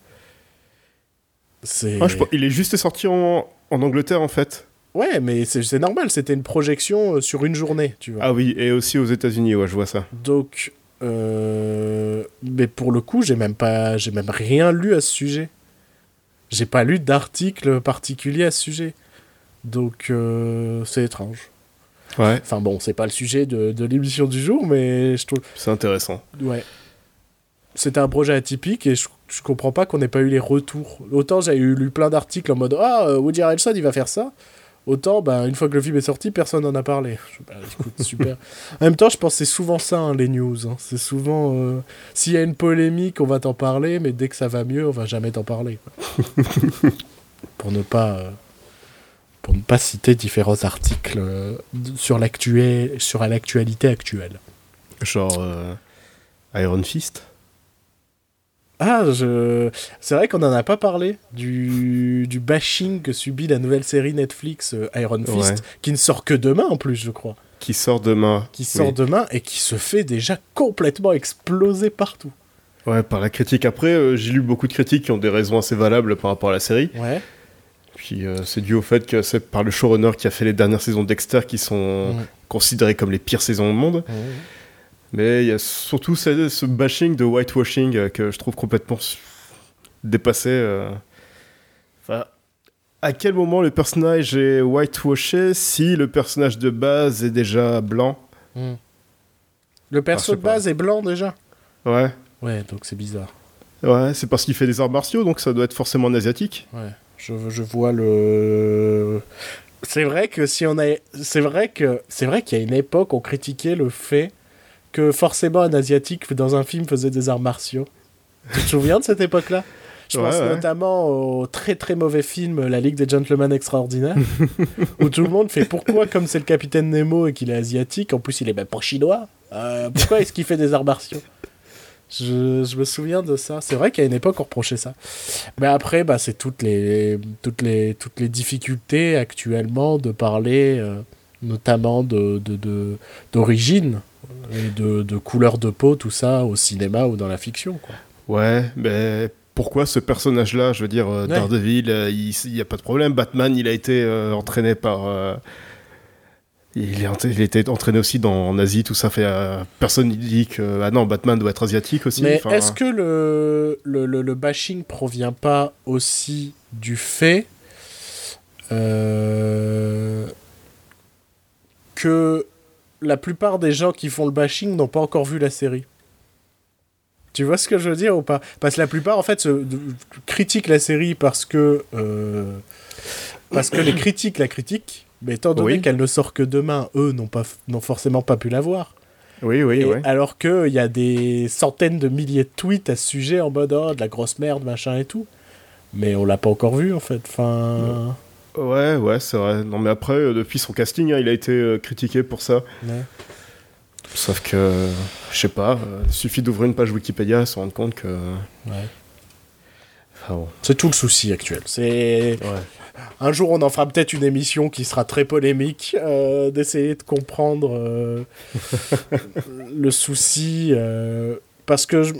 C'est. Ah, je Il est juste sorti en, en Angleterre en fait. Ouais, mais c'est normal. C'était une projection euh, sur une journée, tu vois. Ah oui, et aussi aux États-Unis, ouais, je vois ça. Donc, euh, mais pour le coup, j'ai même pas, j'ai même rien lu à ce sujet. J'ai pas lu d'article particulier à ce sujet. Donc, euh, c'est étrange. Ouais, Enfin bon, c'est pas le sujet de, de l'émission du jour, mais je trouve, c'est intéressant. ouais, c'était un projet atypique et je, je comprends pas qu'on n'ait pas eu les retours. Autant j'ai eu lu plein d'articles en mode ah euh, Woody Harrelson il va faire ça. Autant, bah, une fois que le film est sorti, personne n'en a parlé. Bah, super. en même temps, je pense que c'est souvent ça, hein, les news. hein. C'est souvent... euh, S'il y a une polémique, on va t'en parler, mais dès que ça va mieux, on va jamais t'en parler. Pour ne pas... euh, pour ne pas citer différents articles euh, sur l'actualité actuelle. Genre euh, Iron Fist? Ah, je... c'est vrai qu'on n'en a pas parlé du... du bashing que subit la nouvelle série Netflix euh, Iron Fist, qui ne sort que demain en plus, je crois. Qui sort demain. Qui sort demain et qui se fait déjà complètement exploser partout. Ouais, par la critique. Après, euh, j'ai lu beaucoup de critiques qui ont des raisons assez valables par rapport à la série. Ouais. Puis euh, c'est dû au fait que c'est par le showrunner qui a fait les dernières saisons Dexter qui sont considérées comme les pires saisons au monde. Mais il y a surtout ce, bashing de whitewashing euh, que je trouve complètement dépassé. Euh. Enfin, à quel moment le personnage est whitewashé si le personnage de base est déjà blanc? Hmm. Le perso de base est blanc déjà? Ouais. Ouais, donc c'est bizarre. Ouais, c'est parce qu'il fait des arts martiaux, donc ça doit être forcément asiatique. Ouais, je, je vois le. C'est vrai que si on a, c'est vrai que c'est vrai qu'il y a une époque on critiquait le fait que forcément un asiatique dans un film faisait des arts martiaux. Tu te souviens de cette époque-là? Je pense notamment au très très mauvais film La Ligue des Gentlemen Extraordinaires, où tout le monde fait pourquoi, comme c'est le capitaine Nemo et qu'il est asiatique, en plus il est même pas chinois, euh, pourquoi est-ce qu'il fait des arts martiaux? Je, je, me souviens de ça. C'est vrai qu'à une époque, on reprochait ça. Mais après, bah, c'est toutes les, toutes, les, toutes les difficultés actuellement de parler, euh, notamment d'origine. De, de, et de, de couleur de peau, tout ça, au cinéma ou dans la fiction. Quoi. Ouais, mais pourquoi ce personnage-là? Je veux dire, euh, Daredevil, euh, il n'y a pas de problème. Batman, il a été euh, entraîné par. il, est, il a été entraîné aussi dans, en Asie, tout ça fait. personne ne dit que. Ah non, Batman doit être asiatique aussi. Mais est-ce que le, le, le, le, bashing provient pas aussi du fait. que la plupart des gens qui font le bashing n'ont pas encore vu la série. Tu vois ce que je veux dire ou pas? Parce que la plupart, en fait, se, critiquent la série parce que. Euh, parce que les critiques la critiquent, mais étant donné qu'elle ne sort que demain, eux n'ont, pas, n'ont forcément pas pu la voir. Oui, oui, oui. Alors qu'il y a des centaines de milliers de tweets à ce sujet en mode oh, de la grosse merde, machin et tout. Mais on l'a pas encore vu en fait. Enfin. Ouais, ouais, c'est vrai. Non, mais après, euh, depuis son casting, hein, il a été euh, critiqué pour ça. Sauf que, je sais pas, euh, il suffit d'ouvrir une page Wikipédia et se rendre compte que. Ouais. bon. C'est tout le souci actuel. C'est. Un jour, on en fera peut-être une émission qui sera très polémique, d'essayer de comprendre le souci. parce que. Je...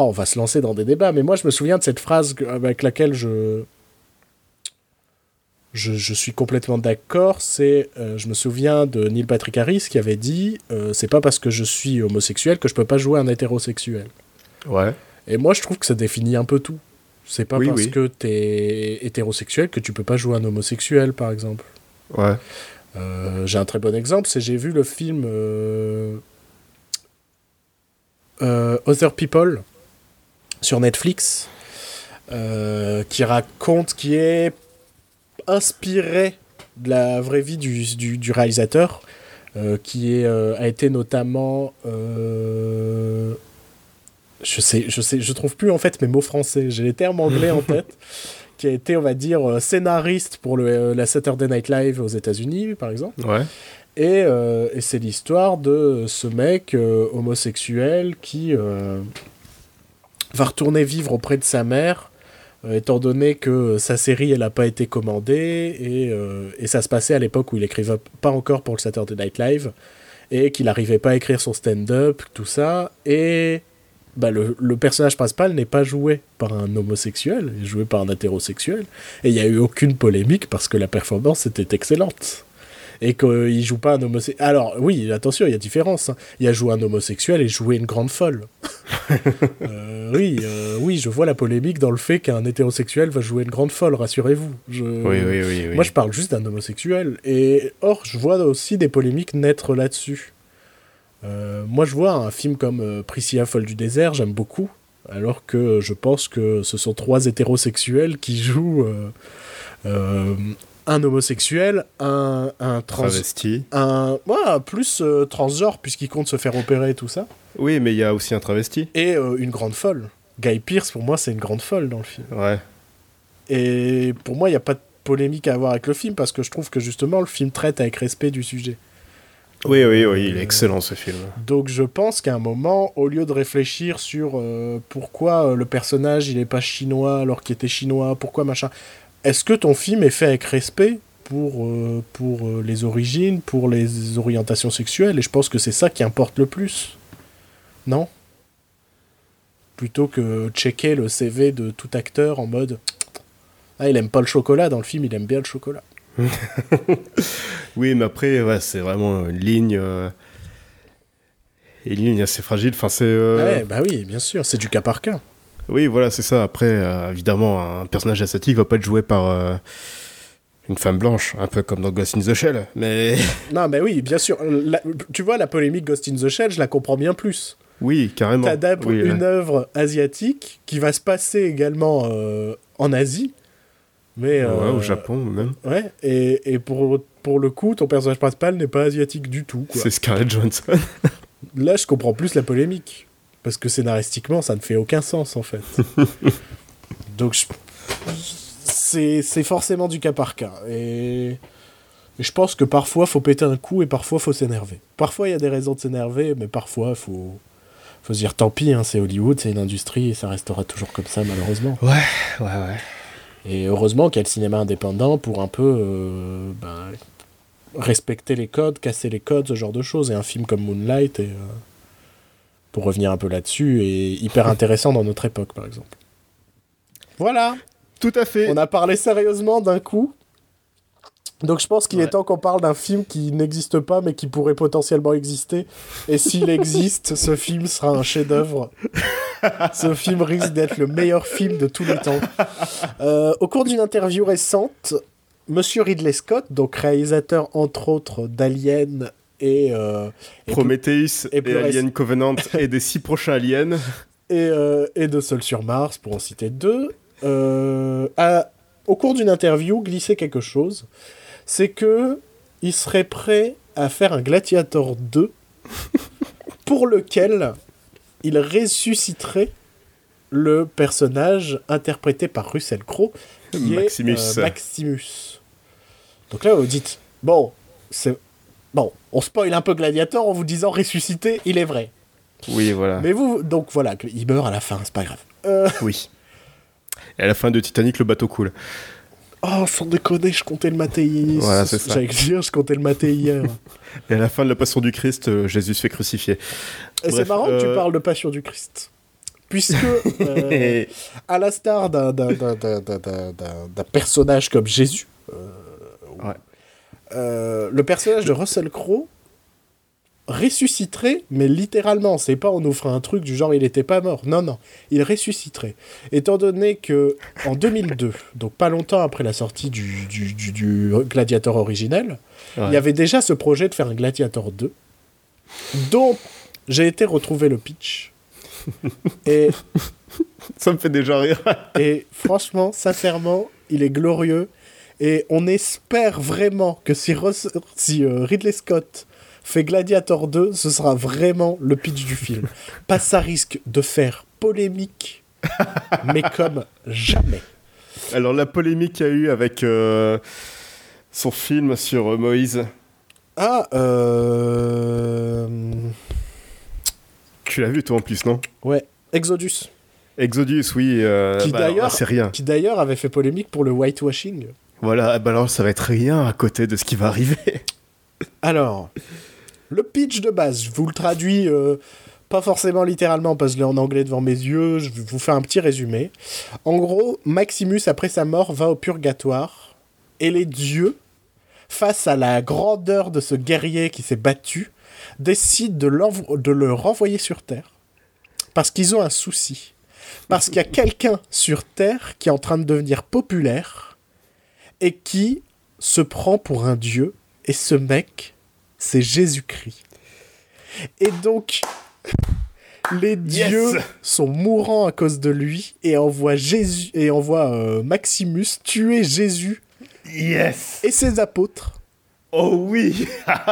Oh, on va se lancer dans des débats, mais moi, je me souviens de cette phrase avec laquelle je je, suis complètement d'accord. C'est, euh, je me souviens de Neil Patrick Harris qui avait dit euh, c'est pas parce que je suis homosexuel que je peux pas jouer un hétérosexuel. Ouais. Et moi, je trouve que ça définit un peu tout. C'est pas parce que tu es hétérosexuel que tu peux pas jouer un homosexuel, par exemple. Ouais. Euh, j'ai un très bon exemple, c'est j'ai vu le film Other People sur Netflix. qui raconte, qui est inspiré de la vraie vie du, du, réalisateur, euh, qui est, euh, a été notamment. Euh, je sais, je sais, je trouve plus en fait mes mots français. J'ai les termes anglais en tête. Qui a été, on va dire, scénariste pour le, la Saturday Night Live aux États-Unis, par exemple. Ouais. Et, et c'est l'histoire de ce mec homosexuel qui va retourner vivre auprès de sa mère étant donné que sa série elle n'a pas été commandée et, euh, et ça se passait à l'époque où il écrivait pas encore pour le Saturday Night Live et qu'il n'arrivait pas à écrire son stand-up, tout ça, et bah, le, le, personnage principal n'est pas joué par un homosexuel, il est joué par un hétérosexuel, et il n'y a eu aucune polémique parce que la performance était excellente et qu'il joue pas un homosexuel. Alors, oui, attention, il y a différence. Hein. Il a joué un homosexuel et joué une grande folle. Euh, oui, euh, oui, je vois la polémique dans le fait qu'un hétérosexuel va jouer une grande folle, rassurez-vous. Je... Oui, oui, oui, Moi, je parle juste d'un homosexuel. Et or, je vois aussi des polémiques naître là-dessus. Euh, moi, je vois un film comme Priscilla folle du désert, j'aime beaucoup. Alors que je pense que ce sont trois hétérosexuels qui jouent un homosexuel, un, un travesti, un ouais, plus euh, transgenre puisqu'il compte se faire opérer et tout ça. Oui, mais il y a aussi un travesti. Et euh, une grande folle. Guy Pierce, pour moi, c'est une grande folle dans le film. Ouais. Et pour moi, il n'y a pas polémique à avoir avec le film parce que je trouve que justement le film traite avec respect du sujet. Oui, oui, oui, il est excellent ce film. Donc je pense qu'à un moment, au lieu de réfléchir sur euh, pourquoi euh, le personnage il est pas chinois alors qu'il était chinois, pourquoi machin, est-ce que ton film est fait avec respect pour, euh, pour euh, les origines, pour les orientations sexuelles? Et je pense que c'est ça qui importe le plus. Non? Plutôt que checker le CV de tout acteur en mode Ah, il aime pas le chocolat, dans le film il aime bien le chocolat. Oui, mais après, ouais, c'est vraiment une ligne. euh, Une ligne assez fragile. Enfin, c'est. Ouais, bah oui, bien sûr, c'est du cas par cas. Oui, voilà, c'est ça. Après, euh, évidemment, un personnage asiatique va pas être joué par euh, une femme blanche, un peu comme dans Ghost in the Shell. Mais Non, mais oui, bien sûr. La- tu vois, la polémique Ghost in the Shell, je la comprends bien plus. oui, carrément. T'adaptes Oui, une ouais. œuvre asiatique qui va se passer également euh, en Asie. Mais, Ouais, au Japon même. Ouais, et, et pour, pour le coup, ton personnage principal n'est pas asiatique du tout. C'est Scarlett Johansson. Là, je comprends plus la polémique. Parce que scénaristiquement, ça ne fait aucun sens, en fait. Donc, je- c'est forcément du cas par cas. Et... et je pense que parfois, faut péter un coup et parfois, faut s'énerver. Parfois, il y a des raisons de s'énerver, mais parfois, faut... faut se dire tant pis, hein, c'est Hollywood, c'est une industrie, et ça restera toujours comme ça, malheureusement. Ouais, ouais, ouais. Et heureusement qu'il y a le cinéma indépendant pour un peu euh, ben, respecter les codes, casser les codes, ce genre de choses. Et un film comme Moonlight, et, euh, pour revenir un peu là-dessus, est hyper intéressant dans notre époque, par exemple. Voilà, Tout à fait. on a parlé sérieusement d'un coup. Donc je pense qu'il Ouais. est temps qu'on parle d'un film qui n'existe pas mais qui pourrait potentiellement exister. Et s'il existe, ce film sera un chef-d'œuvre. ce film risque d'être le meilleur film de tous les temps. Euh, au cours d'une interview récente, Monsieur Ridley Scott, donc réalisateur entre autres d'Alien et, euh, et, Prometheus et Alien Covenant et des six prochains aliens. et, euh, et de Seul sur Mars, pour en citer deux, euh, a, au cours d'une interview, glissé quelque chose. C'est que il serait prêt à faire un Gladiator 2 pour lequel il ressusciterait le personnage interprété par Russell Crowe, qui Maximus. est euh, Maximus. Donc là, vous dites, bon, c'est... Bon, on spoil un peu Gladiator en vous disant ressuscité, il est vrai. Oui, voilà. Mais vous, donc voilà, il meurt à la fin, c'est pas grave. Euh, Oui. Et à la fin de Titanic, le bateau coule. Oh, sans déconner, je comptais le mater hier. Voilà, c'est ça. J'allais dire, je comptais le mater hier. Et à la fin de la Passion du Christ, euh, Jésus se fait crucifier. Et c'est marrant que tu euh, parles de Passion du Christ. Puisque, euh, à l'instar d'un- d'un- personnage comme Jésus, Ouais. Euh, le personnage de Russell Crowe ressusciterait, mais littéralement, c'est pas on nous fera un truc du genre il était pas mort. Non, non, il ressusciterait. Étant donné que en 2002, donc pas longtemps après la sortie du, du, du- du Gladiator originel, Ouais. il y avait déjà ce projet de faire un Gladiator 2, dont j'ai été retrouver le pitch. Et Ça me fait déjà rire. et franchement, sincèrement, il est glorieux. Et on espère vraiment que si, euh, Ridley Scott fait Gladiator 2, ce sera vraiment le pitch du film. Pas ça risque de faire polémique, mais comme jamais. Alors, la polémique qu'il y a eu avec euh, son film sur euh, Moïse, Ah, euh... tu l'as vu toi en plus, non? Ouais, Exodus. Exodus, oui. Qui bah. Qui d'ailleurs avait fait polémique pour le whitewashing. Voilà, ah bah alors ça va être rien à côté de ce qui va arriver. Alors, le pitch de base, je vous le traduis euh, pas forcément littéralement parce que en anglais devant mes yeux, je vous faire un petit résumé. En gros, Maximus, après sa mort, va au purgatoire et les dieux, face à la grandeur de ce guerrier qui s'est battu, décident de le renvoyer sur Terre parce qu'ils ont un souci. Parce qu'il y a quelqu'un sur Terre qui est en train de devenir populaire et qui se prend pour un dieu et ce mec, c'est Jésus-Christ. Et donc, les Yes dieux sont mourants à cause de lui et envoient Jésus et envoient euh, Maximus tuer Jésus Yes et ses apôtres. Oh oui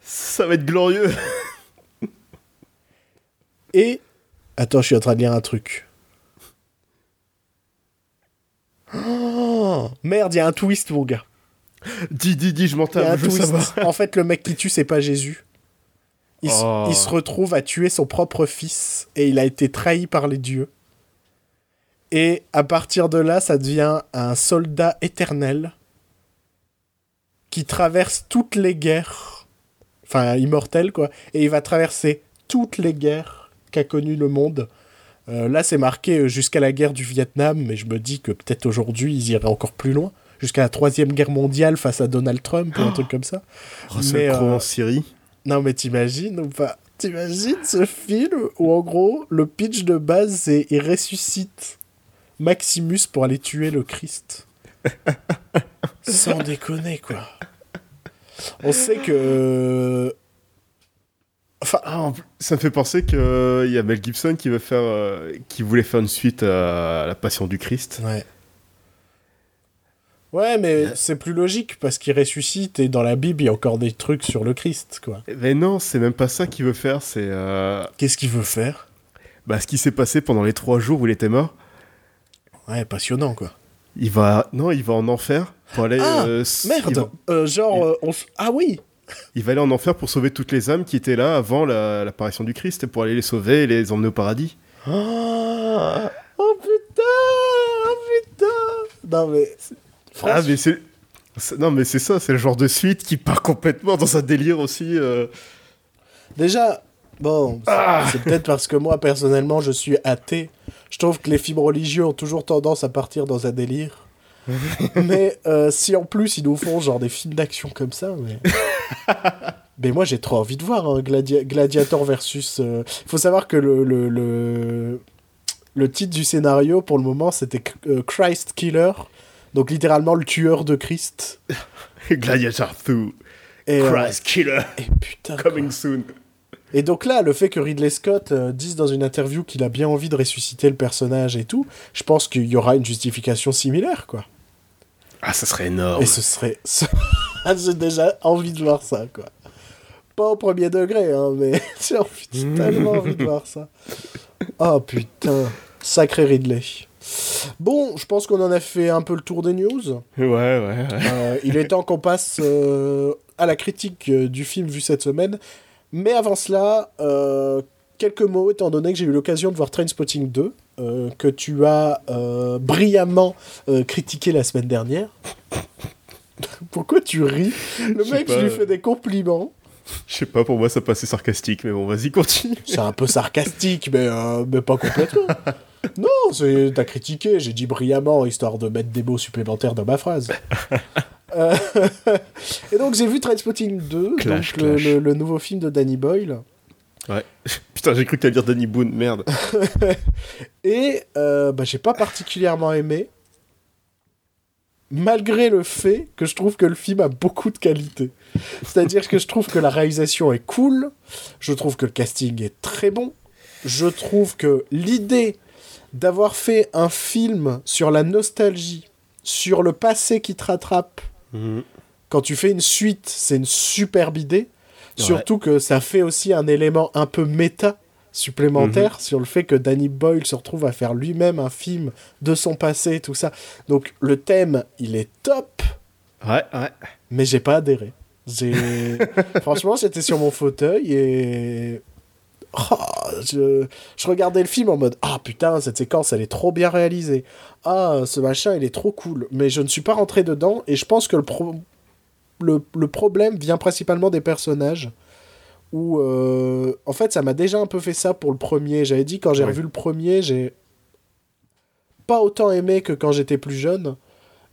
Ça va être glorieux Et attends, je suis en train de lire un truc. Merde, il y a un twist, mon gars. Dis, dis, dis, je m'en Il y a un tape, je veux twist. savoir. En fait, le mec qui tue, c'est pas Jésus. Il, s- Oh. il se retrouve à tuer son propre fils et il a été trahi par les dieux. Et à partir de là, ça devient un soldat éternel qui traverse toutes les guerres, enfin immortel quoi, et il va traverser toutes les guerres qu'a connues le monde. Euh, là, c'est marqué euh, jusqu'à la guerre du Vietnam, mais je me dis que peut-être aujourd'hui ils iraient encore plus loin, jusqu'à la troisième guerre mondiale face à Donald Trump ou un truc comme ça. Russell Crowe euh, en Syrie. Non, mais t'imagines ou pas? T'imagines ce film où en gros le pitch de base c'est il ressuscite Maximus pour aller tuer le Christ. Sans déconner quoi. On sait que. Enfin, Ah, ça me fait penser qu'il y a Mel Gibson qui, veut faire, euh, qui voulait faire une suite à La Passion du Christ. ouais. Ouais, mais c'est plus logique parce qu'il ressuscite et dans la Bible il y a encore des trucs sur le Christ quoi. Mais non, c'est même pas ça qu'il veut faire, c'est euh, Qu'est-ce qu'il veut faire? bah, ce qui s'est passé pendant les trois jours où il était mort. Ouais, passionnant quoi. Il va, non, il va en enfer pour aller. Ah, euh, Merde va, Euh, Genre, il- euh, on s- ah oui il va aller en enfer pour sauver toutes les âmes qui étaient là avant la- l'apparition du Christ et pour aller les sauver et les emmener au paradis. Ah Oh putain Oh putain Non mais... Ah, mais c'est. Non, mais c'est ça, c'est le genre de suite qui part complètement dans un délire aussi. euh, Déjà, bon, c'est Ah. c'est peut-être parce que moi, personnellement, je suis athée. Je trouve que les films religieux ont toujours tendance à partir dans un délire. mais euh, si en plus ils nous font genre des films d'action comme ça, mais... mais moi j'ai trop envie de voir Gladi- Gladiator versus... Il faut savoir que le, le, le, le titre du scénario pour le moment c'était euh, Christ Killer, donc littéralement le tueur de Christ. Gladiator 2, Et, euh, Christ Killer, et putain, quoi. coming soon. Et donc là, le fait que Ridley Scott euh, dise dans une interview qu'il a bien envie de ressusciter le personnage et tout, je pense qu'il y aura une justification similaire, quoi. Ah, ça serait énorme. Et ce serait... J'ai déjà envie de voir ça, quoi. Pas au premier degré, hein, mais j'ai envie- j'ai tellement envie de voir ça. Oh putain, sacré Ridley. Bon, je pense qu'on en a fait un peu le tour des news. Ouais, ouais, ouais. Euh, il est temps qu'on passe euh, à la critique euh, du film vu cette semaine. Mais avant cela, quelques mots, étant donné que j'ai eu l'occasion de voir Trainspotting 2, euh, que tu as euh, brillamment euh, critiqué la semaine dernière. Pourquoi tu ris? Le mec, je lui fais des compliments. Je sais pas, pour moi ça passait sarcastique, mais bon, vas-y, continue. C'est un peu sarcastique, mais, euh, mais pas complètement. Non, c'est- t'as critiqué, j'ai dit brillamment, histoire de mettre des mots supplémentaires dans ma phrase. Et donc j'ai vu Trainspotting 2, Clash, donc le, clash. le- le nouveau film de Danny Boyle. Ouais. Putain, j'ai cru que t'allais dire Danny Boone, merde. Et euh, bah, j'ai pas particulièrement aimé, malgré le fait que je trouve que le film a beaucoup de qualité. C'est-à-dire que je trouve que la réalisation est cool, je trouve que le casting est très bon, je trouve que l'idée d'avoir fait un film sur la nostalgie, sur le passé qui te rattrape, Mhm. quand tu fais une suite, c'est une superbe idée. Surtout que ça fait aussi un élément un peu méta supplémentaire Mhm. sur le fait que Danny Boyle se retrouve à faire lui-même un film de son passé et tout ça. Donc le thème, il est top, Ouais, ouais. mais j'ai pas adhéré. Franchement, j'étais sur mon fauteuil et Oh, je... je regardais le film en mode ah putain cette séquence elle est trop bien réalisée. Ah ce machin il est trop cool. Mais je ne suis pas rentré dedans et je pense que le pro- le, le problème vient principalement des personnages. Où euh, en fait ça m'a déjà un peu fait ça pour le premier. J'avais dit quand j'ai Ouais. revu le premier j'ai pas autant aimé que quand j'étais plus jeune.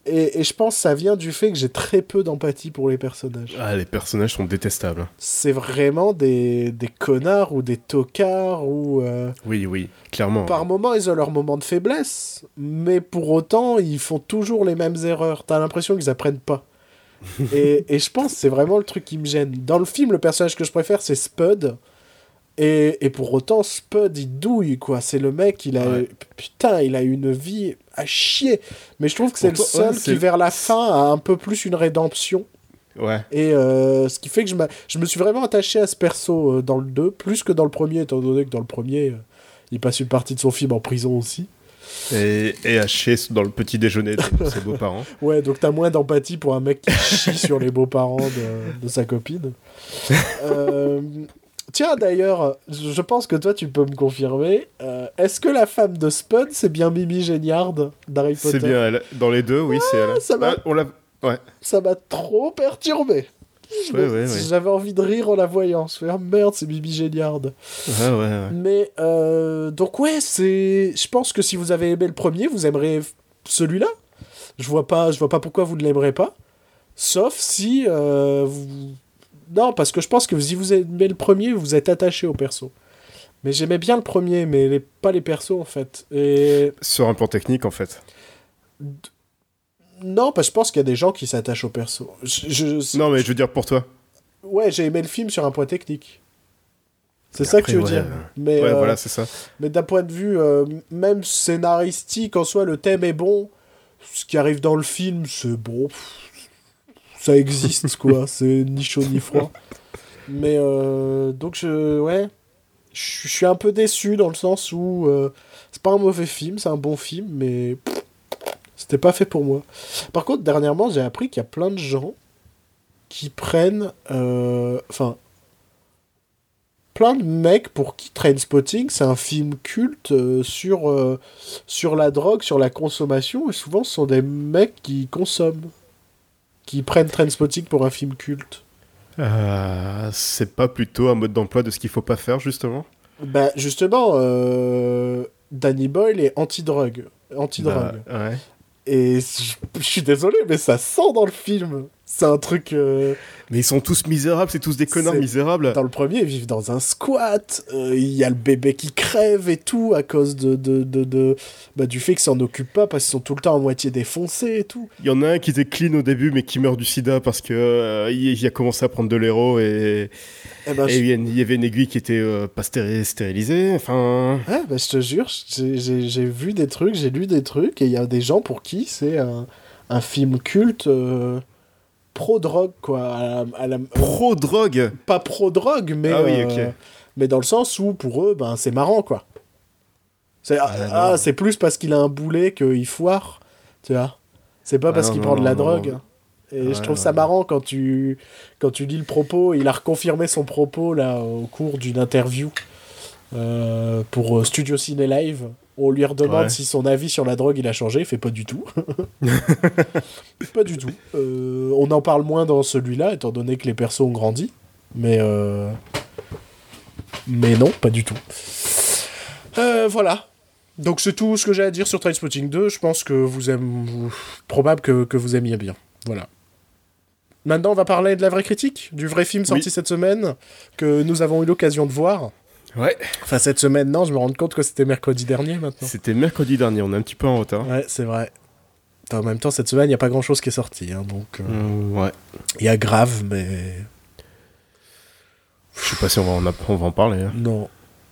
Et, et je pense que ça vient du fait que j'ai très peu d'empathie pour les personnages. Ah, les personnages sont détestables. C'est vraiment des, des connards ou des tocards ou... euh, Oui, oui, clairement. Par moments, ils ont leur moment de faiblesse, mais pour autant, ils font toujours les mêmes erreurs. T'as l'impression qu'ils apprennent pas. Et, et je pense c'est vraiment le truc qui me gêne. Dans le film, le personnage que je préfère, c'est Spud. Et, et pour autant, Spud, il douille, quoi. C'est le mec, il a... Ouais. Putain, il a une vie à chier. Mais je trouve que c'est le seul ouais, qui, vers la fin, a un peu plus une rédemption. Ouais. Et euh, ce qui fait que je, je me suis vraiment attaché à ce perso euh, dans le 2, plus que dans le premier, étant donné que dans le premier, euh, il passe une partie de son film en prison aussi. Et, et haché dans le petit déjeuner de ses beaux-parents. Ouais, donc t'as moins d'empathie pour un mec qui chie sur les beaux-parents de, de sa copine. Euh, tiens, d'ailleurs, je pense que toi, tu peux me confirmer. euh, Est-ce que la femme de Spud, c'est bien Mimi Géniard d'Harry Potter C'est bien elle. Dans les deux, oui, c'est elle. ça va. Ah, on. Ouais. Ça m'a trop perturbé. Me-. J'avais envie de rire en la voyant. Je fais, ah, merde, c'est Mimi Géniard. Ouais, ouais, ouais. Mais euh, donc ouais, c'est. Je pense que si vous avez aimé le premier, vous aimerez celui-là. Je vois pas, je vois pas pourquoi vous ne l'aimerez pas. Sauf si euh, vous. Non, parce que je pense que si vous aimez le premier, vous êtes attaché au perso. Mais j'aimais bien le premier, mais les- pas les persos en fait. Et Sur un plan technique, en fait. Non, parce que je pense qu'il y a des gens qui s'attachent au perso. Je, je- Non, mais je veux dire pour toi. Ouais, j'ai aimé le film sur un point technique. C'est ça que tu veux ouais, dire. Mais Ouais, euh, voilà, c'est ça. Mais d'un point de vue euh, même scénaristique, en soi, le thème est bon. Ce qui arrive dans le film, c'est bon. Ça existe, quoi. C'est ni chaud ni froid. Mais euh, donc, je, ouais. Je suis un peu déçu dans le sens où c'est pas un mauvais film, c'est un bon film, mais pff, c'était pas fait pour moi. Par contre, dernièrement, j'ai appris qu'il y a plein de gens qui prennent. euh, Enfin, plein de mecs pour qui Trainspotting, c'est un film culte euh, sur, euh, sur la drogue, sur la consommation, et souvent ce sont des mecs qui consomment, qui prennent Trainspotting pour un film culte. Euh, c'est pas plutôt un mode d'emploi de ce qu'il faut pas faire, justement? Bah justement, Danny Boyle est anti-drogue. Anti-drogue. Bah, ouais. Et je suis désolé, mais ça sent dans le film. C'est un truc... euh, Mais ils sont tous misérables, c'est tous des connards misérables. Dans le premier, ils vivent dans un squat. euh, Il y a le bébé qui crève et tout à cause de, de, de, de- bah, du fait qu'ils s'en occupent pas parce qu'ils sont tout le temps à moitié défoncés et tout. Il y en a un qui était clean au début, mais qui meurt du sida parce que euh, il, il a commencé à prendre de l'héros et, Eh ben, et je... il y avait une aiguille qui était pas stéri- stérilisée. Enfin, Ouais, bah, je te jure, j'ai- vu des trucs, j'ai lu des trucs et il y a des gens pour qui c'est un, un film culte pro-drogue, quoi. à la- à la- pro-drogue. pas pro-drogue, mais, Ah oui, euh, mais dans le sens où pour eux, ben, c'est marrant, quoi. C'est ah, Ah, c'est plus parce qu'il a un boulet qu'il foire, tu vois. C'est pas Ah, parce non, qu'il non, prend de la non, drogue. Et Ouais, je trouve ouais, ça marrant quand tu, quand tu lis le propos. Il a reconfirmé son propos là au cours d'une interview euh, pour euh, Studio Ciné Live. On lui redemande Ouais. si son avis sur la drogue il a changé. Il fait pas du tout. pas du tout. Euh, on en parle moins dans celui-là étant donné que les persos ont grandi. Mais euh, mais non, pas du tout. Euh, voilà. Donc c'est tout ce que j'ai à dire sur Trainspotting 2. Je pense que vous aimez... Probable que, que vous aimiez bien. Voilà. Maintenant, on va parler de la vraie critique, du vrai film sorti Oui. cette semaine, que nous avons eu l'occasion de voir. Ouais. Enfin, cette semaine, non, je me rends compte que c'était mercredi dernier maintenant. C'était mercredi dernier, on est un petit peu en retard. Ouais, c'est vrai. En même temps, cette semaine, il n'y a pas grand-chose qui est sorti. hein, donc, euh, Mm, ouais. il y a grave, mais Je sais pas si on va en, app- on va en parler. hein. non.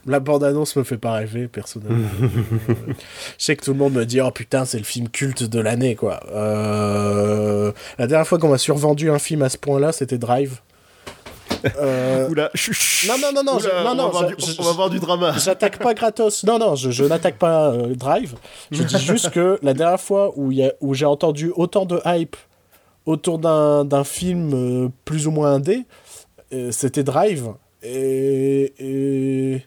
La bande-annonce me fait pas rêver, personnellement. Euh, je sais que tout le monde me dit « Oh putain, c'est le film culte de l'année, quoi. Euh, La dernière fois qu'on m'a survendu un film à ce point-là, c'était Drive. Euh, Oula. Non, non, non, non, Oula, non, on va du- je- on va voir du drama. J'attaque pas gratos. Non, non, je, je n'attaque pas euh, Drive. Je dis juste que la dernière fois où, il y a- où j'ai entendu autant de hype autour d'un film euh, plus ou moins indé, c'était Drive. Et, et-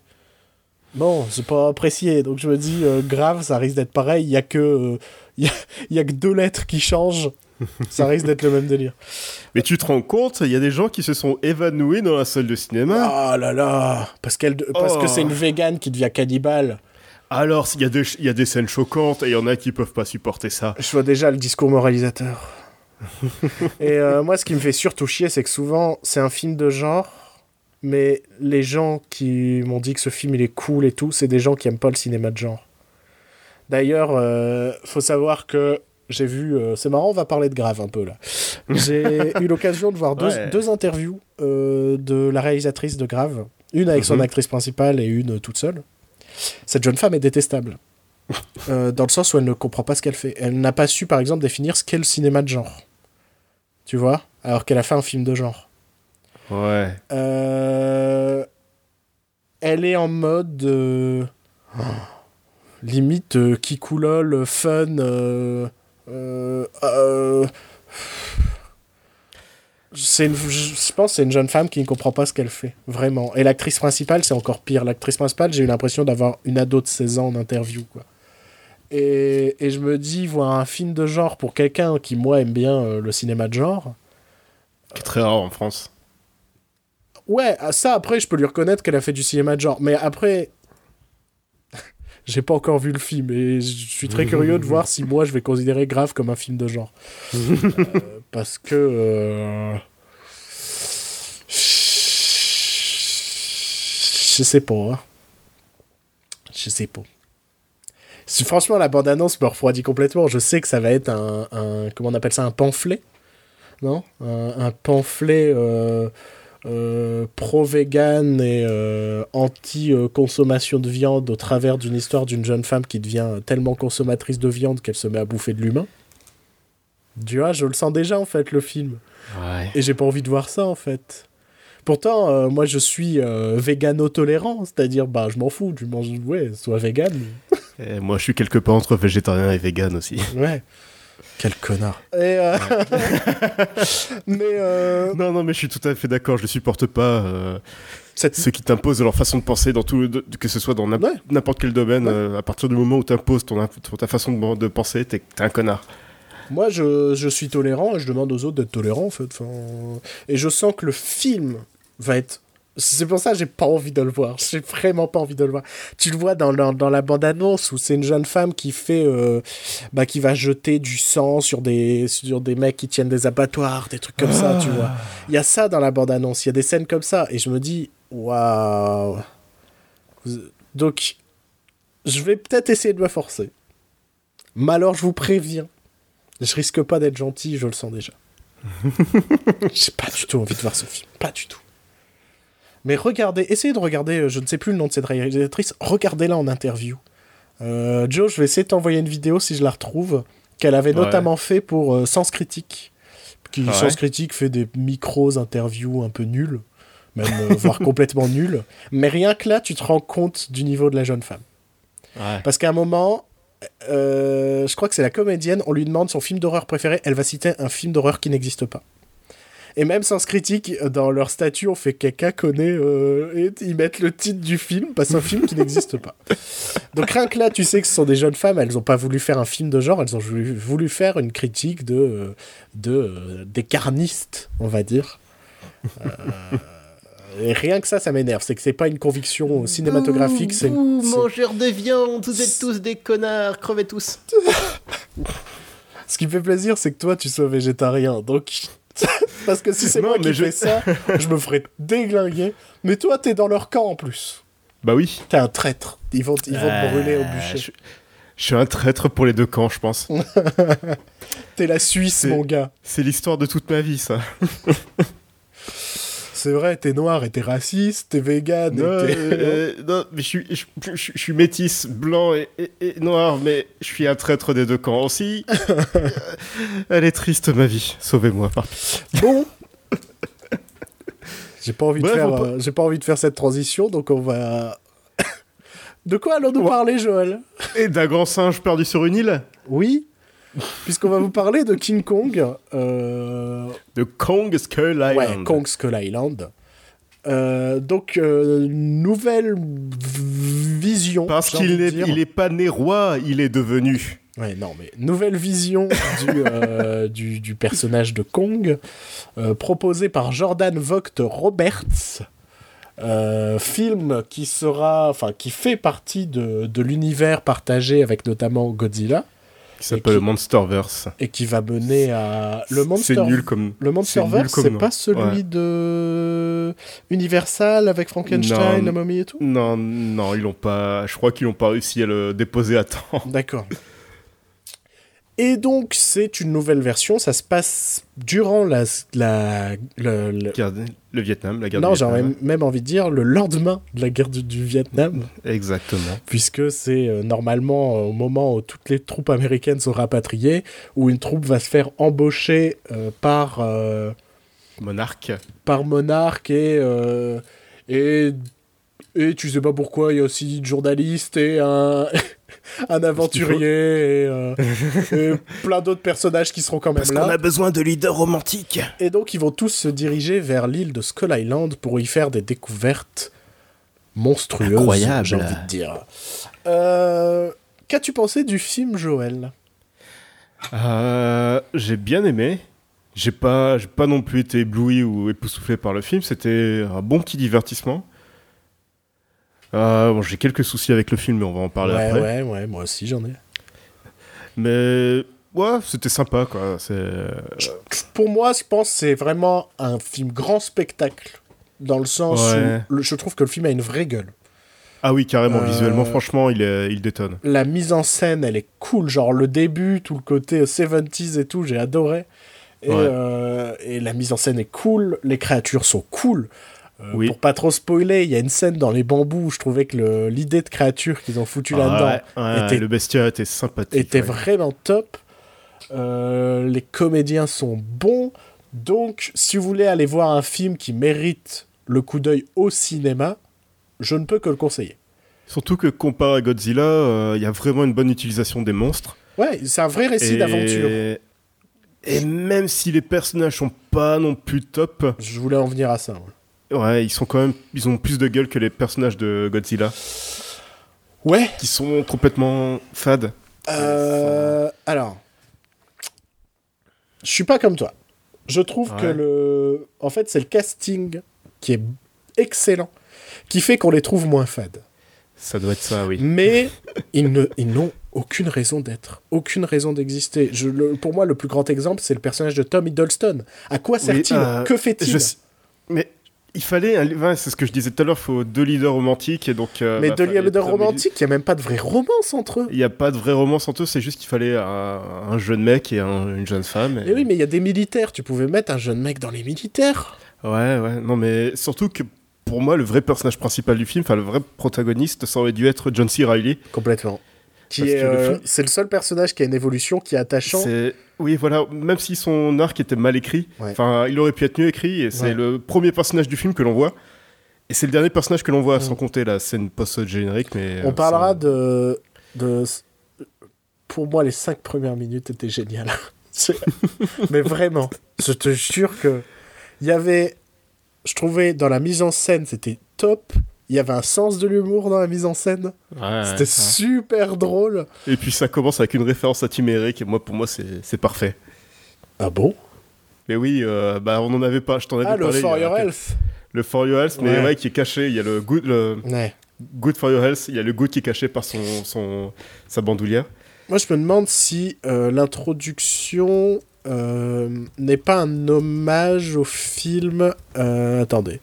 Bon, j'ai pas apprécié. Donc je me dis, grave, ça risque d'être pareil. Il y a que. il y a, il y a que deux lettres qui changent. ça risque d'être le même délire. Mais tu te rends compte, il y a des gens qui se sont évanouis dans la salle de cinéma. Ah là là Parce, qu'elle, parce Oh. que c'est une végane qui devient cannibale. Alors, il y, a des- il y a des scènes choquantes et il y en a qui peuvent pas supporter ça. Je vois déjà le discours moralisateur. Et euh, moi, ce qui me fait surtout chier, c'est que souvent, c'est un film de genre, mais les gens qui m'ont dit que ce film il est cool et tout, c'est des gens qui aiment pas le cinéma de genre. D'ailleurs, euh, faut savoir que j'ai vu. euh, c'est marrant, on va parler de grave un peu là. J'ai eu l'occasion de voir deux, Ouais. deux interviews euh, de la réalisatrice de Grave, une avec son Mhm. actrice principale et une toute seule. Cette jeune femme est détestable. Euh, dans le sens où elle ne comprend pas ce qu'elle fait. Elle n'a pas su, par exemple, définir ce qu'est le cinéma de genre. Tu vois? Alors qu'elle a fait un film de genre. Ouais. Euh, Elle est en mode. euh, limite euh, qui coulole, fun. Euh, euh, une- je pense que c'est une jeune femme qui ne comprend pas ce qu'elle fait, vraiment. Et l'actrice principale, c'est encore pire. L'actrice principale, j'ai eu l'impression d'avoir une ado de 16 ans en interview, quoi. Et, et je me dis, voir un film de genre pour quelqu'un qui, moi, aime bien euh, le cinéma de genre, Qui est très rare en France. Ouais, ça après, je peux lui reconnaître qu'elle a fait du cinéma de genre. Mais après, j'ai pas encore vu le film et je suis très curieux de voir si moi je vais considérer grave comme un film de genre. Euh, parce que. euh, Je sais pas. hein. Je sais pas. Si- Franchement, la bande-annonce me refroidit complètement. Je sais que ça va être un. un- comment on appelle ça Un pamphlet Non? Un, un pamphlet. euh, pro-vegan et euh, anti-consommation de viande au travers d'une histoire d'une jeune femme qui devient tellement consommatrice de viande qu'elle se met à bouffer de l'humain. Tu vois, je le sens déjà en fait le film. Ouais. Et j'ai pas envie de voir ça en fait. Pourtant, euh, moi je suis euh, végano-tolérant, c'est-à-dire, bah je m'en fous, tu manges, ouais, sois vegan. Moi, je suis quelque part entre végétarien et vegan aussi. Ouais. Quel connard. Et euh, Mais euh, Non, non, mais je suis tout à fait d'accord. Je ne supporte pas euh, cette... ceux qui t'imposent leur façon de penser, dans tout, de- que ce soit dans Ouais. n'importe quel domaine. Ouais. euh, à partir du moment où tu imposes ton, ton- ta façon de, de penser, t'es t'es un connard. Moi, je, je suis tolérant et je demande aux autres d'être tolérants, en fait. Enfin, et je sens que le film va être. C'est pour ça que j'ai pas envie de le voir. J'ai vraiment pas envie de le voir. Tu le vois dans, la- dans la bande-annonce où c'est une jeune femme qui fait. euh, bah, qui va jeter du sang sur des, sur des mecs qui tiennent des abattoirs, des trucs comme ça, tu vois. Il y a ça dans la bande-annonce. Il y a des scènes comme ça. Et je me dis, waouh. Donc, je vais peut-être essayer de me forcer. Mais alors, je vous préviens. Je risque pas d'être gentil, je le sens déjà. J'ai pas du tout envie de voir ce film. Pas du tout. Mais regardez, essayez de regarder, euh, je ne sais plus le nom de cette réalisatrice, regardez-la en interview. Euh, Joe, je vais essayer de t'envoyer une vidéo si je la retrouve, qu'elle avait Ouais. notamment fait pour euh, Sens Critique. Qui, ouais Sens Critique fait des micros interviews un peu nuls, même euh, voire complètement nuls. Mais rien que là, tu te rends compte du niveau de la jeune femme. Ouais. Parce qu'à un moment, je crois que c'est la comédienne, on lui demande son film d'horreur préféré, elle va citer un film d'horreur qui n'existe pas. Et même sans critique, dans leur statut, on fait quelqu'un connaît euh, et ils mettent le titre du film, parce que c'est un film qui n'existe pas. Donc rien que là, tu sais que ce sont des jeunes femmes, elles n'ont pas voulu faire un film de genre, elles ont voulu, faire une critique de, euh, de euh, des carnistes, on va dire. Euh, et rien que ça, ça m'énerve. C'est que c'est pas une conviction cinématographique, c'est- mangeurs de viande, vous êtes tous des connards, crevez tous. Ce qui me fait plaisir, c'est que toi, tu sois végétarien. Donc, parce que si c'est moi qui je- fais ça, je me ferais déglinguer. Mais toi, t'es dans leur camp en plus. Bah oui. T'es un traître. Ils vont, ils vont te brûler au Euh, bûcher. Je, je suis un traître pour les deux camps, je pense. T'es la Suisse, mon gars. C'est l'histoire de toute ma vie, ça. C'est vrai, t'es noir et t'es raciste, t'es vegan. et Non, t'es- euh, non, mais je suis, je, je- je- je suis métis, blanc et, et- et noir, mais je suis un traître des deux camps aussi. Euh, Elle est triste, ma vie. Sauvez-moi, par. Bon. J'ai pas envie de Bref, faire, on peut- euh, j'ai pas envie de faire cette transition, donc on va. de quoi allons-nous Ouais. parler, Joël? Et d'un grand singe perdu sur une île? Oui, puisqu'on va vous parler de King Kong. euh, De Kong Skull Island. Ouais, Kong Skull Island. Euh, donc, euh, nouvelle vision. Parce qu'il n'est il est pas né roi, il est devenu. Ouais, non, mais nouvelle vision du, euh, du, du personnage de Kong, euh, proposé par Jordan Vogt Roberts. Film qui sera, enfin, qui fait partie de, de l'univers partagé avec notamment Godzilla Qui s'appelle le Monsterverse. et qui va mener à le Monster. C'est nul comme. Le Monsterverse, c'est pas celui Ouais. de Universal avec Frankenstein, Non. la momie et tout? Non, non, ils l'ont pas. Je crois qu'ils n'ont pas réussi à le déposer à temps. D'accord. Et donc, c'est une nouvelle version. Ça se passe durant la. la Guerre- Le Vietnam, la guerre Non, du j'aurais Vietnam. même envie de dire le lendemain de la guerre du, du Vietnam, Exactement. puisque c'est euh, normalement euh, au moment où toutes les troupes américaines sont rapatriées, où une troupe va se faire embaucher euh, par. Monarque. par Monarque et, et et tu sais pas pourquoi il y a aussi une journaliste et un un aventurier et, euh, et plein d'autres personnages qui seront quand même Parce là. qu'on a besoin de leaders romantiques. Et donc ils vont tous se diriger vers l'île de Skull Island pour y faire des découvertes monstrueuses, Incroyable. j'ai envie de dire. Euh, Qu'as-tu pensé du film Joël? Euh, j'ai bien aimé. J'ai pas, j'ai pas non plus été ébloui ou époustouflé par le film. C'était un bon petit divertissement. Euh, bon, j'ai quelques soucis avec le film, mais on va en parler Ouais, après. ouais, ouais, moi aussi j'en ai. Mais ouais, c'était sympa quoi. C'est Pour moi, je pense que c'est vraiment un film grand spectacle. Dans le sens Ouais. où je trouve que le film a une vraie gueule. ah oui carrément. Euh, Visuellement, franchement, il, est, il détonne. La mise en scène, elle est cool. Genre le début, tout le côté 70s et tout, j'ai adoré. Et, Ouais. euh, et la mise en scène est cool. Les créatures sont cool. Euh, Oui. Pour pas trop spoiler, il y a une scène dans les bambous où je trouvais que l'idée de créature qu'ils ont foutu là-dedans Ouais, ouais, était- le bestiaire était sympathique. était ouais. vraiment top. Euh, les comédiens sont bons. Donc, si vous voulez aller voir un film qui mérite le coup d'œil au cinéma, je ne peux que le conseiller. Surtout que comparé à Godzilla, euh, il y a vraiment une bonne utilisation des monstres. Ouais, c'est un vrai récit Et- d'aventure. Et même si les personnages sont pas non plus top, Je voulais en venir à ça. ouais. Ouais, ils sont quand même, ils ont plus de gueule que les personnages de Godzilla, Ouais. qui sont complètement fades. Euh, alors, je suis pas comme toi. Je trouve que le, en fait, c'est le casting qui est excellent, qui fait qu'on les trouve moins fades. Ça doit être ça, oui. Mais ils n'ont aucune raison d'être, aucune raison d'exister. Pour moi, le plus grand exemple, c'est le personnage de Tom Hiddleston. À quoi sert-il? euh, Que fait-il? Mais il fallait, un... c'est ce que je disais tout à l'heure, faut deux leaders romantiques et donc. euh, Mais bah, de fallait leader Tom romantique, il n'y a même pas de vraie romance entre eux. Il n'y a pas de vraie romance entre eux, c'est juste qu'il fallait un, un jeune mec et un- une jeune femme. et- Et oui, mais il y a des militaires. Tu pouvais mettre un jeune mec dans les militaires. Ouais, ouais, non, mais surtout que pour moi, le vrai personnage principal du film, enfin le vrai protagoniste, ça aurait dû être John C. Reilly. Complètement. Qui est, le euh, c'est le seul personnage qui a une évolution qui est attachant. C'est oui, voilà, même si son arc était mal écrit, Ouais. enfin, il aurait pu être mieux écrit, et c'est Ouais. le premier personnage du film que l'on voit. Et c'est le dernier personnage que l'on voit, Mm. sans compter la scène post-générique, mais... On euh, parlera ça- de, de. Pour moi, les cinq premières minutes étaient géniales. Mais vraiment, je te jure que. Il y avait. Je trouvais dans la mise en scène, c'était top. Il y avait un sens de l'humour dans la mise en scène. Ouais, C'était ouais. super drôle. Et puis ça commence avec une référence à Tim Eric, et moi, pour moi, c'est c'est parfait. Ah bon? Mais oui, euh, bah, on en avait pas, je t'en avais Ah, le parlé. For il y a Your quelques- Health. Le For Your Health, mais Ouais. ouais, qui est caché, il y a le good, le Ouais. good For Your Health, il y a le good qui est caché par son, son, sa bandoulière. Moi, je me demande si euh, l'introduction euh, n'est pas un hommage au film. euh, attendez.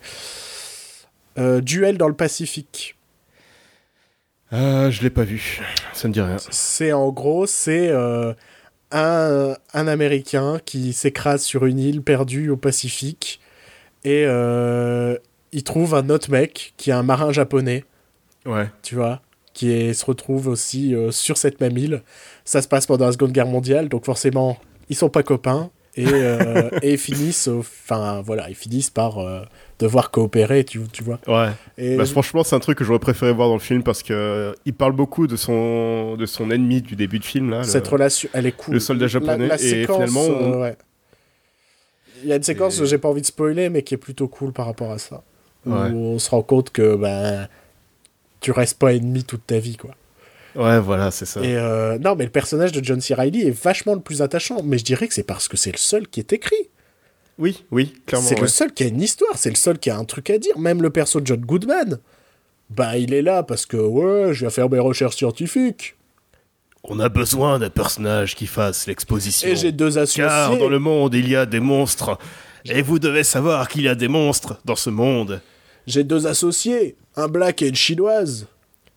Euh, Duel dans le Pacifique. Euh, je l'ai pas vu, ça me dit rien. C'est en gros, c'est euh, un, un Américain qui s'écrase sur une île perdue au Pacifique et euh, il trouve un autre mec qui est un marin japonais, Ouais. tu vois, qui est- se retrouve aussi sur cette même île. Ça se passe pendant la Seconde Guerre mondiale, donc forcément, ils sont pas copains et, euh, et finissent, enfin voilà, ils finissent par euh, devoir coopérer, tu, tu vois. Ouais. Et Bah, franchement, c'est un truc que j'aurais préféré voir dans le film parce que euh, il parle beaucoup de son, de son ennemi du début de film là. le- cette relation, elle est cool. le soldat japonais, et finalement, on- ouais. Il y a une séquence Et- que j'ai pas envie de spoiler, mais qui est plutôt cool par rapport à ça. Où Ouais. on se rend compte que ben tu restes pas ennemi toute ta vie, quoi. Ouais, voilà, c'est ça. Et euh, non, mais le personnage de John C. Reilly est vachement le plus attachant. Mais je dirais que c'est parce que c'est le seul qui est écrit. Oui, oui, clairement. C'est ouais. le seul qui a une histoire, c'est le seul qui a un truc à dire. Même le perso de John Goodman, bah il est là parce que ouais, je viens faire mes recherches scientifiques. On a besoin d'un personnage qui fasse l'exposition. Et j'ai deux associés. Car dans le monde, il y a des monstres. Et vous devez savoir qu'il y a des monstres dans ce monde. J'ai deux associés, un black et une chinoise.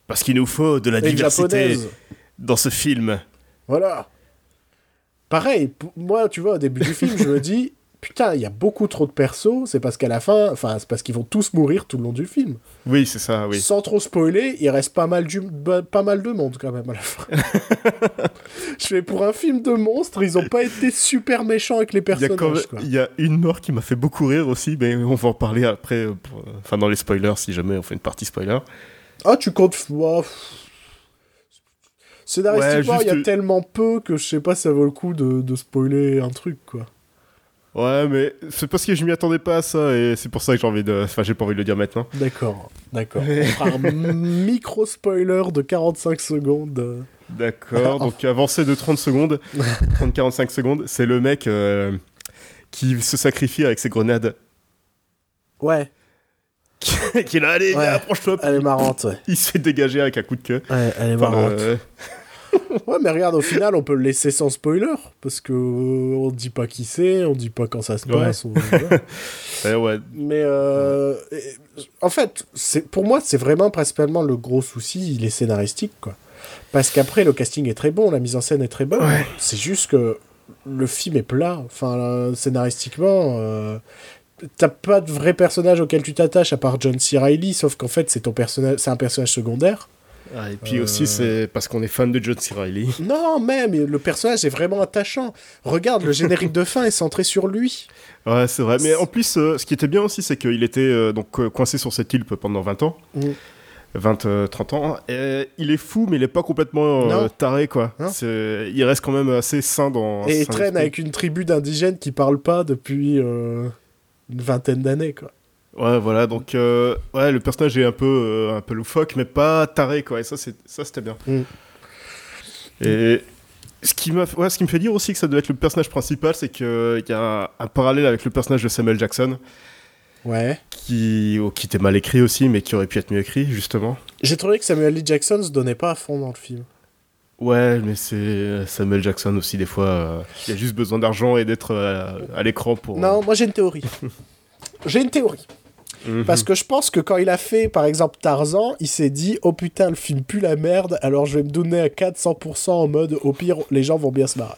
Parce qu'il nous faut de la Et diversité japonaise. dans ce film. Voilà. Pareil, moi, tu vois, au début du film, je me dis, putain, il y a beaucoup trop de persos, c'est parce qu'à la fin, enfin, c'est parce qu'ils vont tous mourir tout le long du film. Oui, c'est ça, oui. Sans trop spoiler, il reste pas mal, du, pas mal de monde quand même à la fin. je fais pour un film de monstres, ils ont pas été super méchants avec les y, personnages. il y a une mort qui m'a fait beaucoup rire aussi, mais on va en parler après, euh, pour- enfin dans les spoilers, si jamais on fait une partie spoiler. Ah, tu comptes. pff. Scénaristiquement, Ouais, il y a tellement peu que je sais pas si ça vaut le coup de, de spoiler un truc, quoi. Ouais, mais c'est parce que je m'y attendais pas à ça et c'est pour ça que j'ai envie de. Enfin, j'ai pas envie de le dire maintenant. D'accord, d'accord. Fera un micro-spoiler de 45 secondes. D'accord, donc avancé de 30 secondes, 30-45 secondes, c'est le mec euh, qui se sacrifie avec ses grenades. Ouais, qui là, allez, Ouais. approche-toi. elle est marrante, ouais. Il se fait dégager avec un coup de queue. Ouais, elle est Enfin, marrante. euh, Ouais, mais regarde, au final, on peut le laisser sans spoiler, parce que euh, on dit pas qui c'est, on dit pas quand ça se Ouais. passe. on- voilà. ouais, mais euh, en fait, pour moi, c'est vraiment principalement le gros souci, il est scénaristique, quoi. Parce qu'après, le casting est très bon, la mise en scène est très bonne. C'est juste que le film est plat. Enfin, scénaristiquement, euh, t'as pas de vrai personnage auquel tu t'attaches à part John C. Reilly, sauf qu'en fait, c'est ton personnage, c'est un personnage secondaire. Ah, et puis Euh. aussi, c'est parce qu'on est fan de John C. Reilly. Non, même, le personnage est vraiment attachant. Regarde, le générique de fin est centré sur lui. Ouais, c'est vrai. Mais en plus, euh, ce qui était bien aussi, c'est qu'il était euh, donc euh, coincé sur cette île pendant 20 ans. Mm. 20, euh, 30 ans. Et il est fou, mais il est pas complètement euh, taré, quoi. Il reste quand même assez sain dans. Et il traîne avec une tribu d'indigènes qui parlent pas depuis euh, une vingtaine d'années, quoi. Ouais, voilà. Donc, euh, ouais, le personnage est un peu, euh, un peu loufoque, mais pas taré, quoi. Et ça, c'est- ça c'était bien. Mm. Et. Ce qui, m'a, ouais, ce qui me fait dire aussi que ça doit être le personnage principal, c'est qu'il y a un parallèle avec le personnage de Samuel Jackson, Ouais. qui, oh, qui était mal écrit aussi, mais qui aurait pu être mieux écrit, justement. J'ai trouvé que Samuel L. Jackson se donnait pas à fond dans le film. Ouais, mais c'est Samuel Jackson aussi, des fois. euh, il a juste besoin d'argent et d'être euh, à l'écran pour. Non, moi j'ai une théorie. j'ai une théorie. Mhm. Parce que je pense que quand il a fait, par exemple, Tarzan, il s'est dit Oh putain, le film pue la merde, alors je vais me donner à 400% en mode Au pire, les gens vont bien se marrer.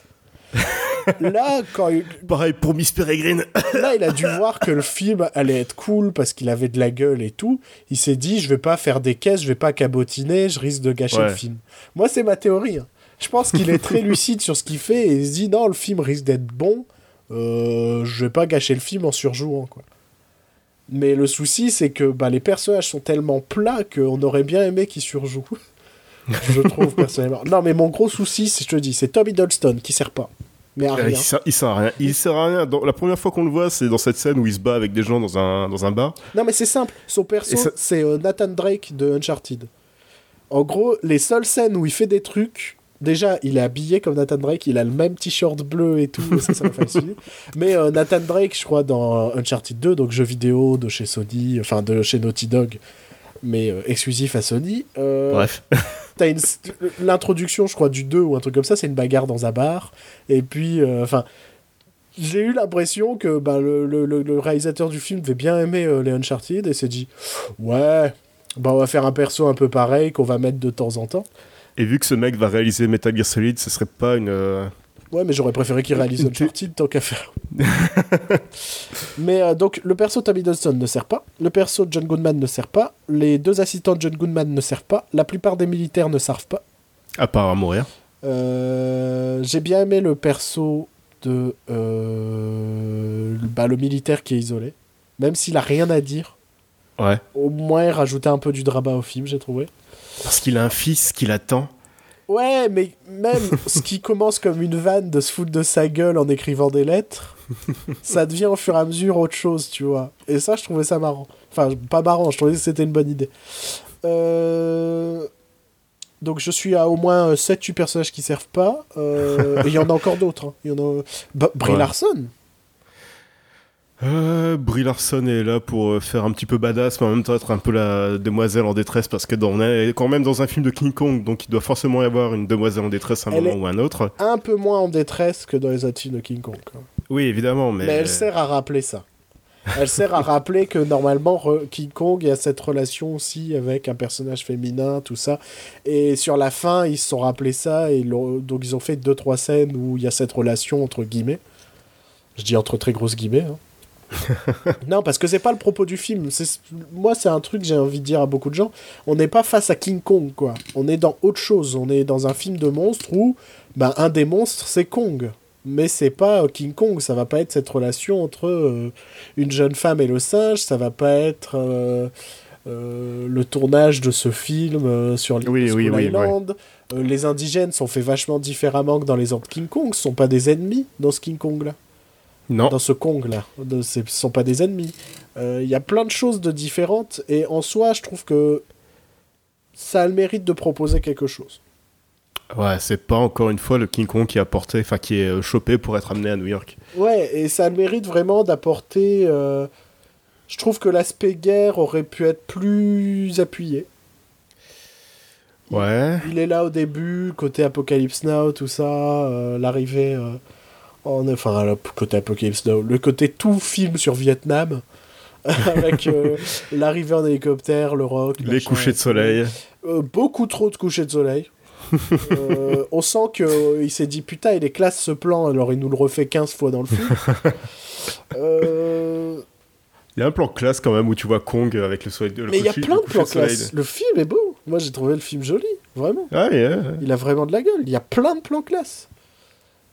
Là, quand il, Pareil pour Miss Peregrine. là, il a dû voir que le film allait être cool parce qu'il avait de la gueule et tout. Il s'est dit Je vais pas faire des caisses, je vais pas cabotiner, je risque de gâcher Ouais. le film. Moi, c'est ma théorie. hein. Je pense qu'il est très lucide sur ce qu'il fait et il se dit Non, le film risque d'être bon, euh, je vais pas gâcher le film en surjouant, quoi. Mais le souci, c'est que bah, les personnages sont tellement plats qu'on aurait bien aimé qu'ils surjouent. je trouve, personnellement. Non, mais mon gros souci, je te dis, c'est Tom Hiddleston qui sert pas. Mais à Euh, rien. il, sert, il sert à rien. Il sert à rien. Dans- la première fois qu'on le voit, c'est dans cette scène où il se bat avec des gens dans un, dans un bar. Non, mais c'est simple. Son perso, ça- c'est euh, Nathan Drake de Uncharted. En gros, les seules scènes où il fait des trucs. Déjà, il est habillé comme Nathan Drake, il a le même t-shirt bleu et tout, et ça, ça m'a fasciné. Mais euh, Nathan Drake, je crois, dans Uncharted 2, donc jeu vidéo de chez Sony, enfin de chez Naughty Dog, mais euh, exclusif à Sony. euh, Bref. L'introduction, je crois, du 2 ou un truc comme ça, c'est une bagarre dans un bar. Et puis, euh, enfin, j'ai eu l'impression que bah, le, réalisateur du film devait bien aimer euh, les Uncharted et s'est dit Ouais, bah, on va faire un perso un peu pareil qu'on va mettre de temps en temps. Et vu que ce mec va réaliser Metal Gear Solid, ce serait pas une. Ouais, mais j'aurais préféré qu'il réalise Uncharted tant qu'à faire. mais euh, donc, le perso Tommy Dawson ne sert pas, le perso John Goodman ne sert pas, les deux assistants de John Goodman ne servent pas, la plupart des militaires ne servent pas. À part à mourir. Euh, j'ai bien aimé le perso de euh, bah, le militaire qui est isolé. Même s'il a rien à dire, Ouais. au moins il rajoutait un peu du drama au film, j'ai trouvé. Parce qu'il a un fils qui l'attend. Ouais, mais même ce qui commence comme une vanne de se foutre de sa gueule en écrivant des lettres, ça devient au fur et à mesure autre chose, tu vois. Et ça, je trouvais ça marrant. Enfin, pas marrant, je trouvais que c'était une bonne idée. Euh, Donc je suis à au moins 7-8 personnages qui servent pas. Euh, et il y en a encore d'autres. hein. Il y en a... Brie Ouais. Larson Euh, Brie Larson est là pour euh, faire un petit peu badass, mais en même temps être un peu la demoiselle en détresse, parce que dans, on est quand même dans un film de King Kong, donc il doit forcément y avoir une demoiselle en détresse à un Elle moment ou à un autre. un peu moins en détresse que dans les autres films de King Kong. Oui, évidemment, mais. Mais elle sert à rappeler ça. Elle sert à rappeler que normalement, King Kong, il y a cette relation aussi avec un personnage féminin, tout ça. Et sur la fin, ils se sont rappelés ça, et donc ils ont fait deux, trois scènes où il y a cette relation entre guillemets. Je dis entre très grosses guillemets. hein. non, parce que c'est pas le propos du film. C'est- Moi, c'est un truc que j'ai envie de dire à beaucoup de gens. On n'est pas face à King Kong, quoi. On est dans autre chose. On est dans un film de monstres où ben, un des monstres, c'est Kong. Mais c'est pas euh, King Kong. Ça va pas être cette relation entre euh, une jeune femme et le singe. Ça va pas être euh, euh, le tournage de ce film euh, sur l'île Oui, oui, oui, Island. Euh, les indigènes sont faits vachement différemment que dans les autres King Kong. Ce sont pas des ennemis dans ce King Kong là. Non. Dans ce Kong là. De- Ce sont pas des ennemis. Euh, Il y a plein de choses de différentes. Et en soi, je trouve que ça a le mérite de proposer quelque chose. Ouais, c'est pas encore une fois le King Kong qui est apporté, enfin qui est euh, chopé pour être amené à New York. Ouais, et ça a le mérite vraiment d'apporter. euh, Je trouve que l'aspect guerre aurait pu être plus appuyé. Ouais. Il est là au début, côté Apocalypse Now, tout ça, euh, l'arrivée euh, en enfin le côté Apocalypse Now, le côté tout film sur Vietnam avec euh, l'arrivée en hélicoptère, le rock, Les machin, couchers de soleil. Euh, beaucoup trop de couchers de soleil. Euh, on sent que il s'est dit putain il est classe ce plan alors il nous le refait 15 fois dans le film. Il y a un plan classe quand même où tu vois Kong avec le soleil. le mais il y a plein le de plans classe. Le film est beau. Moi j'ai trouvé le film joli, vraiment. Ah. Il a vraiment de la gueule. Il y a plein de plans classe.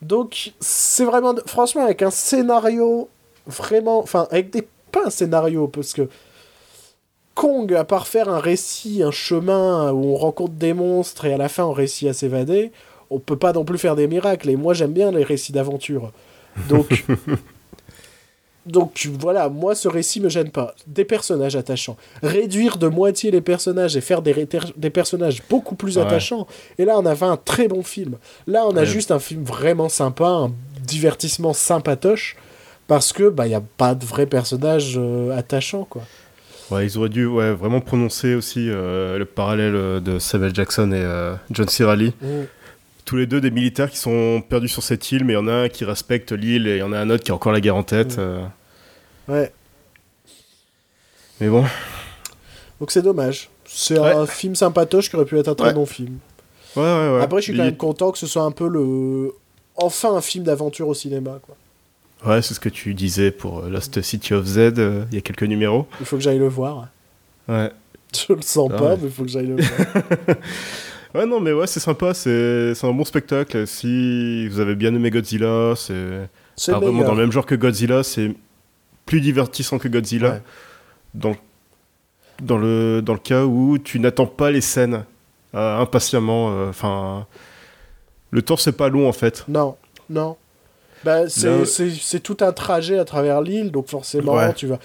Donc, c'est vraiment. Franchement, avec un scénario vraiment. Enfin, avec des. Pas un scénario, parce que. Kong, à part faire un récit, un chemin où on rencontre des monstres et à la fin on réussit à s'évader, on peut pas non plus faire des miracles. Et moi j'aime bien les récits d'aventure. Donc. Donc voilà, moi ce récit me gêne pas. Des personnages attachants. Réduire de moitié les personnages et faire des, des personnages beaucoup plus Ouais. attachants. Et là on avait un très bon film. Là on a Ouais. juste un film vraiment sympa, un divertissement sympatoche. Parce que bah il y a pas de vrais personnages euh, attachants quoi. Ouais, ils auraient dû ouais, vraiment prononcer aussi euh, le parallèle euh, de Samuel Jackson et euh, John C. Reilly. Tous les deux des militaires qui sont perdus sur cette île, mais il y en a un qui respecte l'île et il y en a un autre qui a encore la guerre en tête. Mm. euh. Ouais. Mais bon, Donc c'est dommage. C'est Ouais. un film sympatoche qui aurait pu être un très Ouais. bon film. ouais, ouais, ouais. Après je suis quand même content que ce soit un peu le enfin un film d'aventure au cinéma quoi. Ouais, c'est ce que tu disais pour euh, Lost City of Z euh, il y a quelques numéros. Il faut que j'aille le voir. Ouais. Je le sens Ah pas, ouais. mais il faut que j'aille le voir. Ouais, non, mais ouais, c'est sympa, c'est c'est un bon spectacle. Si vous avez bien aimé Godzilla, c'est le vraiment dans le même genre que Godzilla, c'est plus divertissant que Godzilla. Ouais. Dans, dans, le, dans le cas où tu n'attends pas les scènes euh, impatiemment. euh, Enfin, le temps, c'est pas long en fait. Non, non. Bah, c'est, c'est tout un trajet à travers l'île, donc forcément, Ouais. tu vas.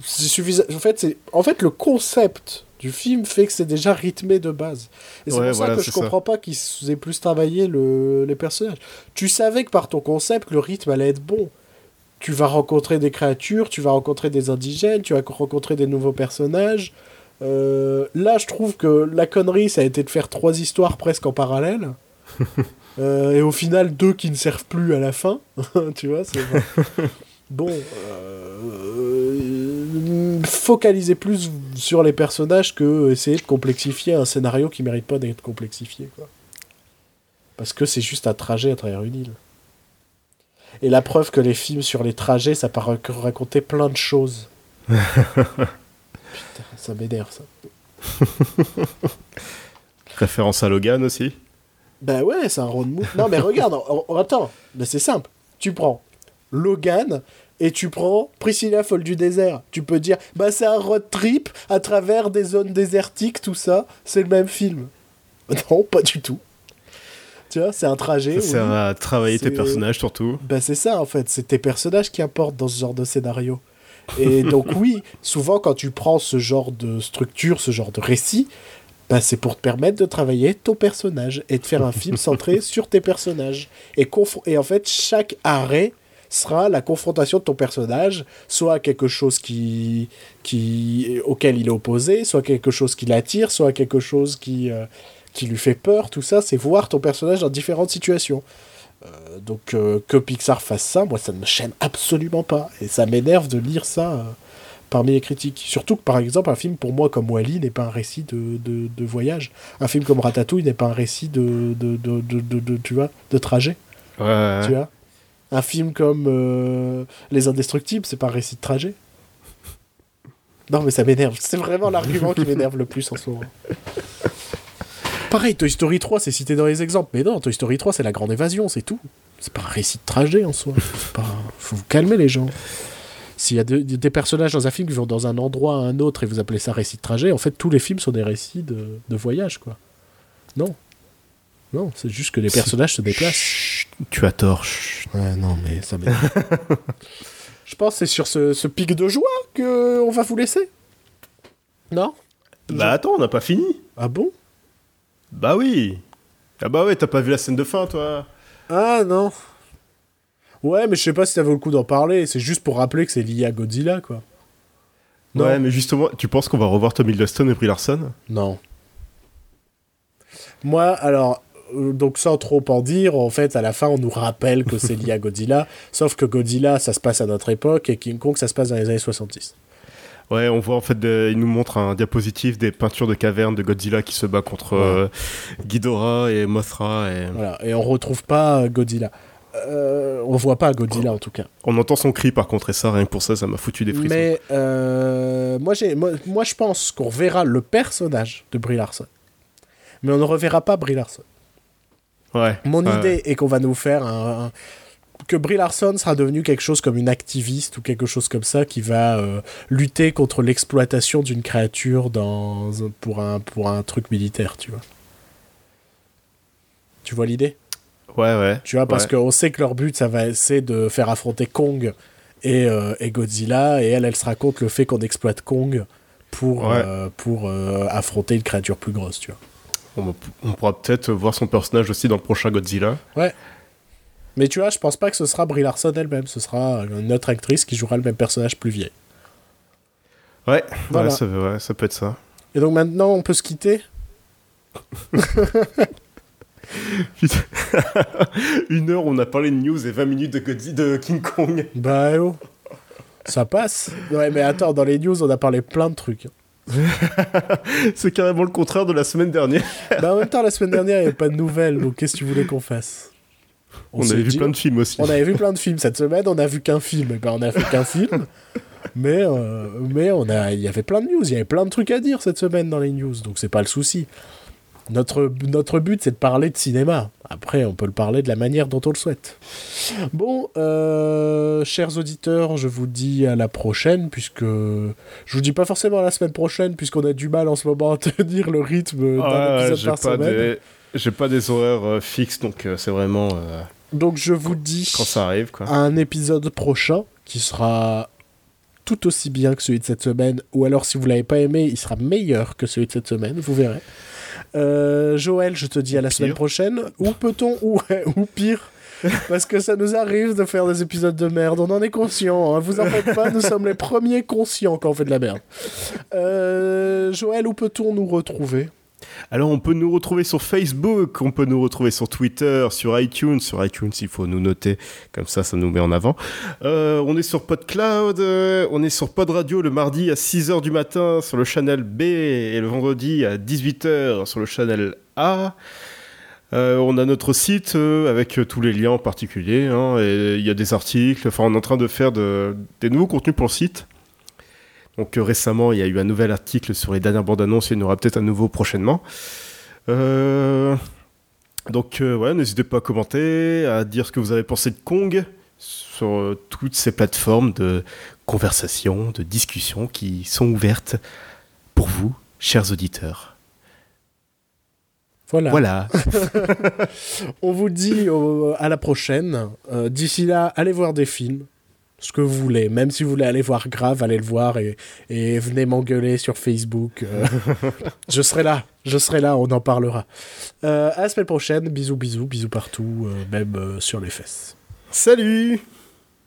C'est suffisant. En fait, c'est... en fait, le concept du film fait que c'est déjà rythmé de base. Et c'est Ouais, pour ça voilà, que je ça. comprends pas qu'ils aient plus travaillé le... les personnages. Tu savais que par ton concept, le rythme allait être bon. Tu vas rencontrer des créatures, tu vas rencontrer des indigènes, tu vas rencontrer des nouveaux personnages. Euh, là, je trouve que la connerie, ça a été de faire trois histoires presque en parallèle. Euh, et au final, deux qui ne servent plus à la fin. tu vois, c'est Bon, euh, focaliser plus sur les personnages que essayer de complexifier un scénario qui mérite pas d'être complexifié, quoi. Parce que c'est juste un trajet à travers une île. Et la preuve que les films sur les trajets, ça peut rac- raconter plein de choses. Putain, ça m'énerve ça. Référence à Logan aussi? Ben ouais, c'est un road movie. Non, mais regarde, en- attends, mais c'est simple. Tu prends Logan et tu prends Priscilla folle du désert. Tu peux dire, bah c'est un road trip à travers des zones désertiques, tout ça. C'est le même film. Non, pas du tout. Tu vois, c'est un trajet. Ça sert à travailler tes personnages surtout. Ben c'est ça en fait, c'est tes personnages qui importent dans ce genre de scénario. Et donc oui, souvent quand tu prends ce genre de structure, ce genre de récit, ben, c'est pour te permettre de travailler ton personnage et de faire un film centré sur tes personnages. Et, et en fait, chaque arrêt sera la confrontation de ton personnage, soit quelque chose qui, qui, auquel il est opposé, soit quelque chose qui l'attire, soit quelque chose qui, euh, qui lui fait peur, tout ça, c'est voir ton personnage dans différentes situations. Euh, donc euh, que Pixar fasse ça, moi ça ne me chaîne absolument pas. Et ça m'énerve de lire ça euh, parmi les critiques. Surtout que par exemple un film pour moi comme Wally n'est pas un récit de, de, de voyage. Un film comme Ratatouille n'est pas un récit de, de, de, tu vois, de trajet. Ouais, Tu vois? Un film comme Les Indestructibles, c'est pas un récit de trajet. Non mais ça m'énerve. C'est vraiment l'argument qui m'énerve le plus en ce moment. Pareil, Toy Story 3, c'est cité dans les exemples. Mais non, Toy Story 3, c'est la grande évasion, c'est tout. C'est pas un récit de trajet en soi. Pas... Faut vous calmer les gens. S'il y a de- des personnages dans un film qui vont dans un endroit à un autre et vous appelez ça récit de trajet, en fait, tous les films sont des récits de, de voyage, quoi. Non. Non, c'est juste que les personnages se déplacent. Chut, tu as tort. chut. Ouais, non, mais ça m'énerve. Je pense que c'est sur ce, ce pic de joie que on va vous laisser. Non? Bah attends, on n'a pas fini. Ah bon? Bah oui. Ah bah ouais, t'as pas vu la scène de fin, toi Ah non. Ouais, mais je sais pas si ça vaut le coup d'en parler. C'est juste pour rappeler que c'est lié à Godzilla, quoi. Non. Ouais, mais justement, tu penses qu'on va revoir Tommy Hiddleston et Brie Larson? Non. Moi, alors, euh, donc sans trop en dire, en fait, à la fin, on nous rappelle que c'est lié à Godzilla. sauf que Godzilla, ça se passe à notre époque et King Kong, ça se passe dans les années 70. Ouais, on voit en fait, il nous montre un diapositif des peintures de cavernes de Godzilla qui se bat contre euh, Ghidorah et Mothra. Et... Voilà. Et on retrouve pas Godzilla. Euh, on voit pas Godzilla en tout cas. On entend son cri par contre, et ça, rien que pour ça, ça m'a foutu des frissons. Mais euh, moi, j'ai, moi, moi, je pense qu'on verra le personnage de Brie Larson. Mais on ne reverra pas Brie Larson. Ouais. Mon idée est qu'on va nous faire un, un- que Brie Larson sera devenue quelque chose comme une activiste ou quelque chose comme ça qui va euh, lutter contre l'exploitation d'une créature dans pour un pour un truc militaire, tu vois. Tu vois l'idée? Ouais, ouais. Tu vois parce Ouais. qu'on sait que leur but ça va c'est de faire affronter Kong et, euh, et Godzilla et elle elle se raconte le fait qu'on exploite Kong pour Ouais. euh, pour affronter une créature plus grosse, tu vois. On, on pourra peut-être voir son personnage aussi dans le prochain Godzilla. Mais tu vois, je pense pas que ce sera Brie Larson elle-même, ce sera une autre actrice qui jouera le même personnage plus vieille. Ouais, Voilà. ouais, ça, ouais, ça peut être ça. Et donc maintenant, on peut se quitter. Une heure, on a parlé de news et 20 minutes de, de King Kong. Bah oh Ça passe Ouais, mais attends, dans les news, on a parlé plein de trucs. C'est carrément le contraire de la semaine dernière. bah en même temps, la semaine dernière, il n'y avait pas de nouvelles, donc qu'est-ce que tu voulais qu'on fasse? On, avait vu dit- plein de films aussi. On avait vu plein de films. Cette semaine, on a vu qu'un film. Et ben, on a fait qu'un film. Mais, euh, mais on a, il y avait plein de news. Il y avait plein de trucs à dire cette semaine dans les news. Donc, c'est pas le souci. Notre, notre but, c'est de parler de cinéma. Après, on peut le parler de la manière dont on le souhaite. Bon, euh, chers auditeurs, je vous dis à la prochaine, puisque. Je vous dis pas forcément à la semaine prochaine, puisqu'on a du mal en ce moment à tenir le rythme d'un Ah, épisode par pas semaine. des... J'ai pas des horaires euh, fixes, donc euh, c'est vraiment euh, Donc, je vous dis. quand ça arrive, quoi. à un épisode prochain qui sera tout aussi bien que celui de cette semaine, ou alors si vous l'avez pas aimé, il sera meilleur que celui de cette semaine, vous verrez. Euh, Joël, je te dis à la pire. semaine prochaine. Ou peut-on, ou, ou pire, parce que ça nous arrive de faire des épisodes de merde, on en est conscient, hein, vous en faites pas, nous sommes les premiers conscients quand on fait de la merde. Euh, Joël, où peut-on nous retrouver? Alors, on peut nous retrouver sur Facebook, on peut nous retrouver sur Twitter, sur iTunes. Sur iTunes, il faut nous noter, comme ça, ça nous met en avant. Euh, on est sur PodCloud, euh, on est sur Pod Radio le mardi à 6h du matin sur le channel B et le vendredi à 18h sur le channel A. Euh, on a notre site avec tous les liens en particulier. hein, il y a des articles. Enfin, on est en train de faire de- des nouveaux contenus pour le site. Donc euh, récemment, il y a eu un nouvel article sur les dernières bandes annonces. Il y en aura peut-être un nouveau prochainement. Euh, donc euh, ouais, n'hésitez pas à commenter, à dire ce que vous avez pensé de Kong sur euh, toutes ces plateformes de conversation, de discussion qui sont ouvertes pour vous, chers auditeurs. Voilà. Voilà. On vous dit euh, à la prochaine. Euh, D'ici là, allez voir des films. Ce que vous voulez. Même si vous voulez aller voir Grave, allez le voir et, et venez m'engueuler sur Facebook. euh, je serai là. Je serai là. On en parlera. Euh, à la semaine prochaine. Bisous, bisous, bisous partout. euh, même sur les fesses. Salut